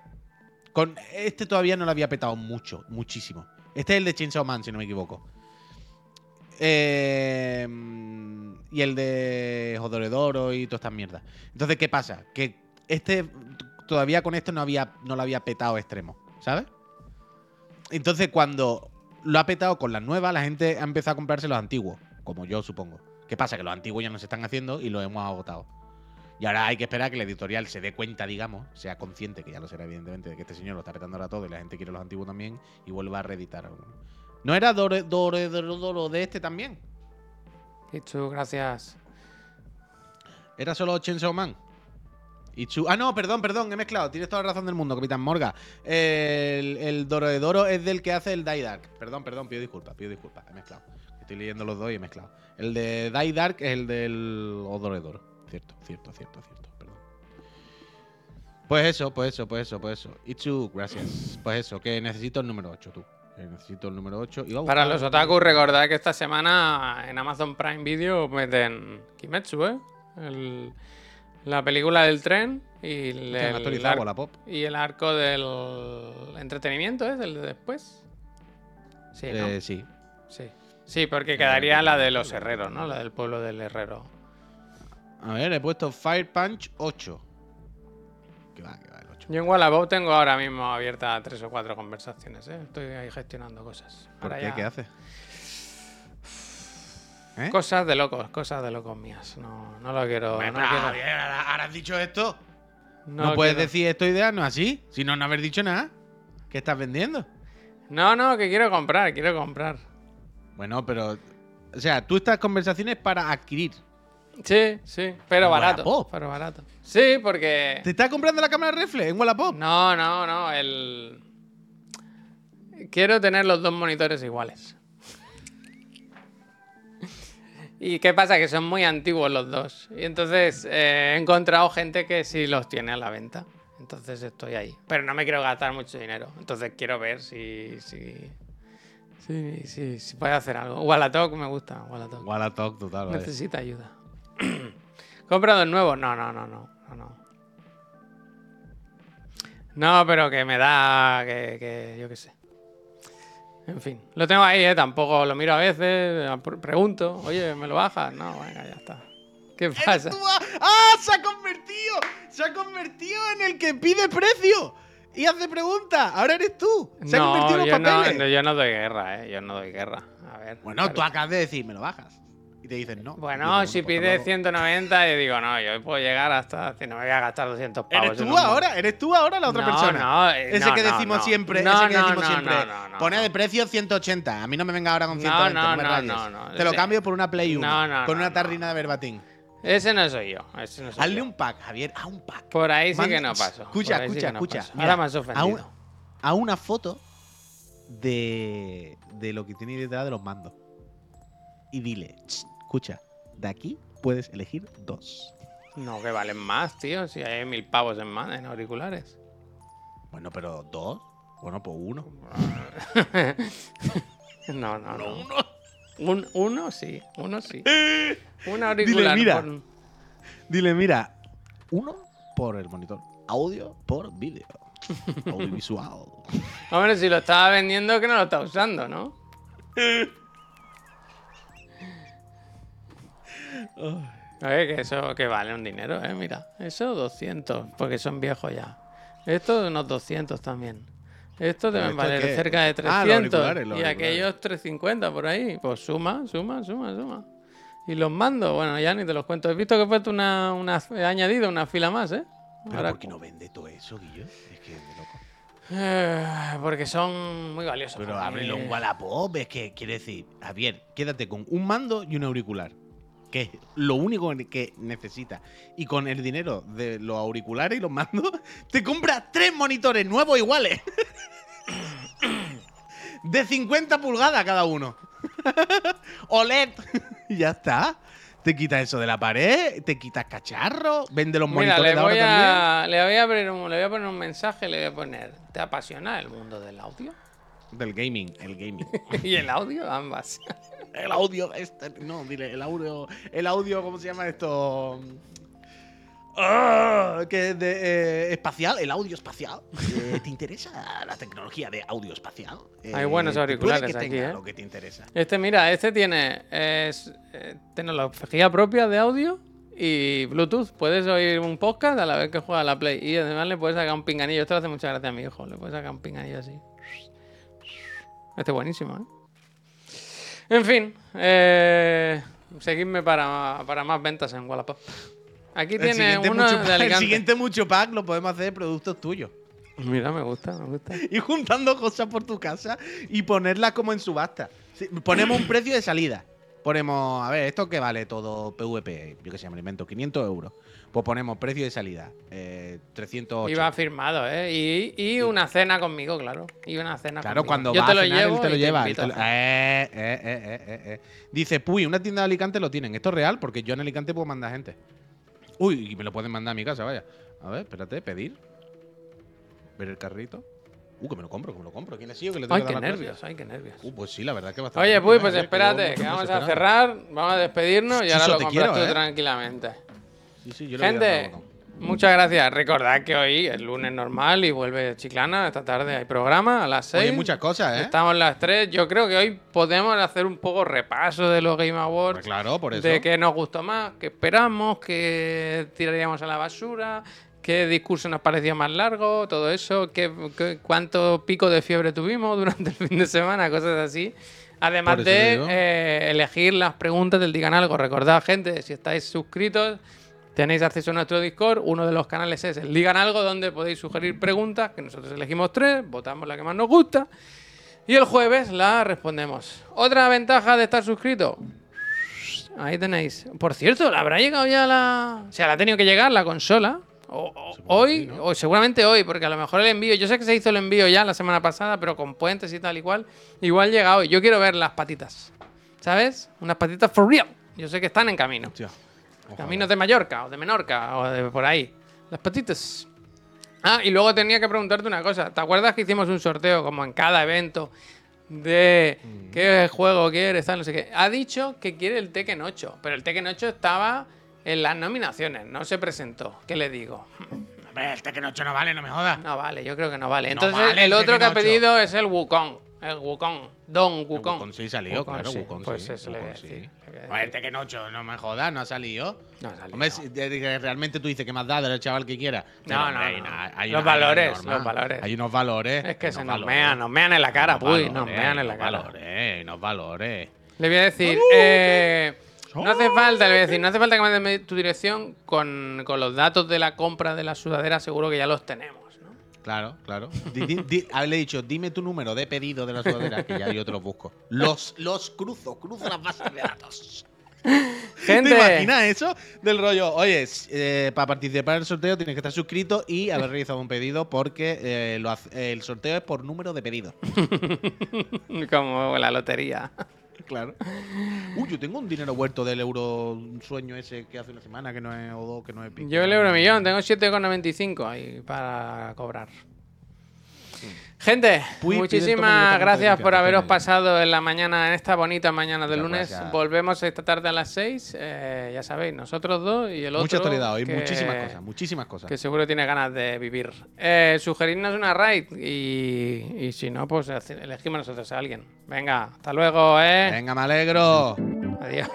Con este todavía no lo había petado mucho, muchísimo. Este es el de Chainsaw Man, si no me equivoco. Eh, y el de Jodoredoro y todas estas mierdas. Entonces, ¿qué pasa? Que este todavía con esto no había no lo había petado extremo, ¿sabes? Entonces, cuando lo ha petado con las nuevas, la gente ha empezado a comprarse los antiguos, como yo supongo. ¿Qué pasa? Que los antiguos ya no se están haciendo y los hemos agotado. Y ahora hay que esperar a que la editorial se dé cuenta, digamos, sea consciente, que ya lo será evidentemente, de que este señor lo está petando ahora todo y la gente quiere los antiguos también y vuelva a reeditar alguno. ¿No era Dore, Dore, Dore, Doro de este también? Ichu, gracias. ¿Era solo Chainsaw Man? Ichu- Ah, no, perdón, perdón, he mezclado. Tienes toda la razón del mundo, Capitán Morga. El, el Doro de Doro es del que hace el Die Dark. Perdón, perdón, pido disculpas, pido disculpas. He mezclado. Estoy leyendo los dos y he mezclado. El de Die Dark es el del Doro de Doro. Cierto, cierto, cierto, cierto. Perdón. Pues eso, pues eso, pues eso, pues eso. Ichu, gracias. Pues eso, que necesito el número 8, tú. Necesito el número 8. Y vamos Para los otaku, recordad que esta semana en Amazon Prime Video meten Kimetsu, ¿eh? El- la película del tren y el, Que han el actualizado ar- la pop. y el arco del entretenimiento, ¿es? El de después. Sí, ¿no? Eh, sí. Sí. Sí, porque quedaría la de los herreros, ¿no? La del pueblo del herrero. A ver, he puesto Fire Punch 8. Que va, que va, el 8. Yo en Wallapop tengo ahora mismo abiertas tres o cuatro conversaciones, ¿eh? Estoy ahí gestionando cosas. ¿Por Ahora qué? ya- ¿Qué haces? ¿Eh? Cosas de locos, cosas de locos mías. No, no lo quiero. Hombre, no pero, quiero- Javier, ahora, ahora has dicho esto. No, no puedes quiero- decir esto idea, no así. Si no, no haber dicho nada. ¿Qué estás vendiendo? No, no, que quiero comprar, quiero comprar. Bueno, pero. O sea, tú estas conversaciones para adquirir. Sí, sí, pero barato. Wallapop. Pero barato. Sí, porque. ¿Te estás comprando la cámara reflex en Wallapop? No, no, no. El. Quiero tener los dos monitores iguales. ¿Y qué pasa? Que son muy antiguos los dos. Y entonces eh, he encontrado gente que sí los tiene a la venta. Entonces estoy ahí. Pero no me quiero gastar mucho dinero. Entonces quiero ver si. si si, si, si puede hacer algo. Wallatok me gusta. Wallatok. Wallatok, total. vale. Necesita ayuda. ¿Comprado nuevo? No, no, no, no, no, no. No, pero que me da que, que yo qué sé. En fin, lo tengo ahí, ¿eh? Tampoco lo miro a veces, pregunto, oye, ¿me lo bajas? No, venga, ya está. ¿Qué pasa? Has- ¡Ah! ¡Se ha convertido! ¡Se ha convertido en el que pide precio! Y hace preguntas. Ahora eres tú. Se ha convertido en yo los no, papeles. no, yo no doy guerra, ¿eh? Yo no doy guerra. A ver. Bueno, tú acabas de decir, me lo bajas. Y te dicen no. Bueno, si pide pues, 190, yo digo, no, yo puedo llegar hasta. No me voy a gastar 200 pavos. ¿Eres tú ahora? ¿Eres tú ahora la otra No, persona? no, eh, ese no, que decimos siempre, No, ese que decimos no, siempre. no, no, no, pone de precio 180. A mí no me venga ahora con No, 120. No, no, no, no, no. Te lo cambio por una Play 1. No, no, con una tarrina de verbatín. Ese no soy yo. Ese no soy Hazle yo. un pack, Javier. Haz un pack. Por ahí sí que no paso. Escucha, ahí sí escucha, escucha. Mira, Ahora me has a, ofendido. un- a una foto de, de lo que tiene detrás de los mandos. Y dile, "Ch, escucha, de aquí puedes elegir dos. No, que valen más, tío. Si hay mil pavos en, ma- en auriculares. Bueno, pero dos. Bueno, pues uno. No, no, no. uno. Un, uno sí, uno sí. Un auricular. mira. por- Dile, mira, uno por el monitor, audio por vídeo, audiovisual. Hombre, si lo estaba vendiendo, que no lo está usando, ¿no? Oye, que eso que vale un dinero, ¿eh? Mira, eso 200, porque son viejos ya. Esto unos 200 también. Esto deben valer qué? cerca de Ah, 300. los auriculares, los y aquellos 350 por ahí. Pues suma, suma, suma, suma. Y los mando, bueno, ya ni te los cuento. He visto que he puesto una, una he añadido una fila más, ¿eh? Pero Ahora- ¿por qué no vende todo eso, Guillo? Es que es de loco. Eh, porque son muy valiosos. Pero ábrelo un Wallapop, es que quiere decir, Javier, quédate con un mando y un auricular. Que es lo único que necesitas. Y con el dinero de los auriculares y los mandos, te compras tres monitores nuevos iguales. De 50 pulgadas cada uno. OLED. Y ya está. Te quitas eso de la pared, te quitas cacharro, vende los Mira, monitores le de ahora voy, también. le, voy a abrir un- le voy a poner un mensaje, le voy a poner, ¿te apasiona el mundo del audio? Del gaming, el gaming. y el audio, ambas. El audio, este, no, dile, el audio, el audio, ¿cómo se llama esto? Ah, que es de, eh, espacial, el audio espacial. Eh, ¿Te interesa la tecnología de audio espacial? Hay buenos puede auriculares que aquí, ¿eh? lo que te interesa. Este, mira, este tiene es, eh, tecnología propia de audio y Bluetooth. Puedes oír un podcast a la vez que juega la Play. Y además le puedes sacar un pinganillo. Esto le hace mucha gracia a mi hijo. Le puedes sacar un pinganillo así. Este es buenísimo, ¿eh? En fin, eh, seguidme para, para más ventas en Wallapop. Aquí tiene uno mucho, de el siguiente mucho pack lo podemos hacer de productos tuyos. Mira, me gusta, me gusta. Y juntando cosas por tu casa y ponerlas como en subasta. Ponemos un precio de salida. Ponemos, a ver, ¿esto qué vale todo PVP? Yo que sé, me invento, 500 euros. Pues ponemos precio de salida, eh, 308. Iba firmado, ¿eh? Y, y una cena conmigo, claro. Y una cena Claro, conmigo. cuando Yo va te a lo cenar, llevo él te lo lleva. invito te lo- eh, eh, eh, eh, eh. Dice, Puy, una tienda de Alicante lo tienen. Esto es real porque yo en Alicante puedo mandar gente. Uy, y me lo pueden mandar a mi casa, vaya. A ver, espérate, pedir. Ver el carrito. Uh, que me lo compro, que me lo compro. ¿Quién ha sido que le tengo Ay, que dar nervios, gracias? ay, qué nervios. Uh, pues sí, la verdad que bastante. Oye, bien, pues, pues Que espérate, que vamos a cerrar, vamos a despedirnos y ahora lo compras quiero, tú ¿eh? tranquilamente. Sí, sí, yo le a Gente, muchas gracias. Recordad que hoy es lunes normal y vuelve Chiclana. Esta tarde hay programa a las 6. Oye, muchas cosas, ¿eh? Estamos las 3. Yo creo que hoy podemos hacer un poco repaso de los Game Awards. Pues claro, por eso. De qué nos gustó más, qué esperamos, qué tiraríamos a la basura, qué discurso nos pareció más largo, todo eso, qué, qué- cuánto pico de fiebre tuvimos durante el fin de semana, cosas así. Además de eh, elegir las preguntas del Digan Algo. Recordad, gente, si estáis suscritos, tenéis acceso a nuestro Discord. Uno de los canales es el Digan Algo, donde podéis sugerir preguntas, que nosotros elegimos tres, votamos la que más nos gusta. Y el jueves la respondemos. Otra ventaja de estar suscrito. Ahí tenéis. Por cierto, ¿la habrá llegado ya la. O sea, la ha tenido que llegar la consola. O- o- hoy, o seguramente hoy, porque a lo mejor el envío. Yo sé que se hizo el envío ya la semana pasada, pero con puentes y tal y cual. Igual llega hoy. Yo quiero ver las patitas. ¿Sabes? Unas patitas for real. Yo sé que están en camino. Hostia. Caminos de Mallorca o de Menorca o de por ahí. Las patitas. Ah, y luego tenía que preguntarte una cosa. ¿Te acuerdas que hicimos un sorteo como en cada evento de qué juego quieres, tal, no sé qué? Ha dicho que quiere el Tekken 8, pero el Tekken 8 estaba en las nominaciones, no se presentó. ¿Qué le digo? Hombre, el Tekken 8 no vale, no me jodas. No vale, yo creo que no vale. No Entonces vale el el otro que ha Tekken 8. pedido es el Wukong. El Wukong. Don Wukong. Wukong sí salió, Wukong, claro, sí. Wukong Pues sí. eso le voy a Wukong sí. decir, le el decir. Tekken 8, no me jodas, no ha salido. No ha salido. Hombre, si que realmente tú dices que más da del chaval que quiera. Pero, No, hombre, no, hay no. hay Los una- hay valores, norma. los valores. Hay unos valores. Es que hay se nos valores. mean, nos mean en la cara, puy, nos mean en hay la cara. valores, hay unos valores. Le voy a decir, eh, no hace falta, le voy a decir, no hace falta que me des tu dirección con, con los datos de la compra de la sudadera, seguro que ya los tenemos, ¿no? Claro, claro. Di- di- di- a ver, le he dicho, dime tu número de pedido de la sudadera que ya yo te los busco. Los, los cruzo, cruzo las bases de datos. Gente, ¿Te imaginas eso? Del rollo, oye, eh, para participar en el sorteo tienes que estar suscrito y haber realizado un pedido porque eh, lo hace- el sorteo es por número de pedido. como la lotería. Claro. Uy, yo tengo un dinero vuelto del euro un sueño ese que hace una semana que no es o dos, que no es pico. Yo el euro millón, tengo 7,95 ahí para cobrar. Gente, Puy, muchísimas gracias por haberos pasado en la mañana, en esta bonita mañana de lunes. gracias. Volvemos esta tarde a las 6. eh, ya sabéis, nosotros dos y el otro. Mucha actualidad hoy, muchísimas cosas, muchísimas cosas. Que seguro tiene ganas de vivir. Eh, sugerirnos una raid y, y si no, pues elegimos nosotros a alguien. Venga, hasta luego, ¿eh? Venga, me alegro. Adiós.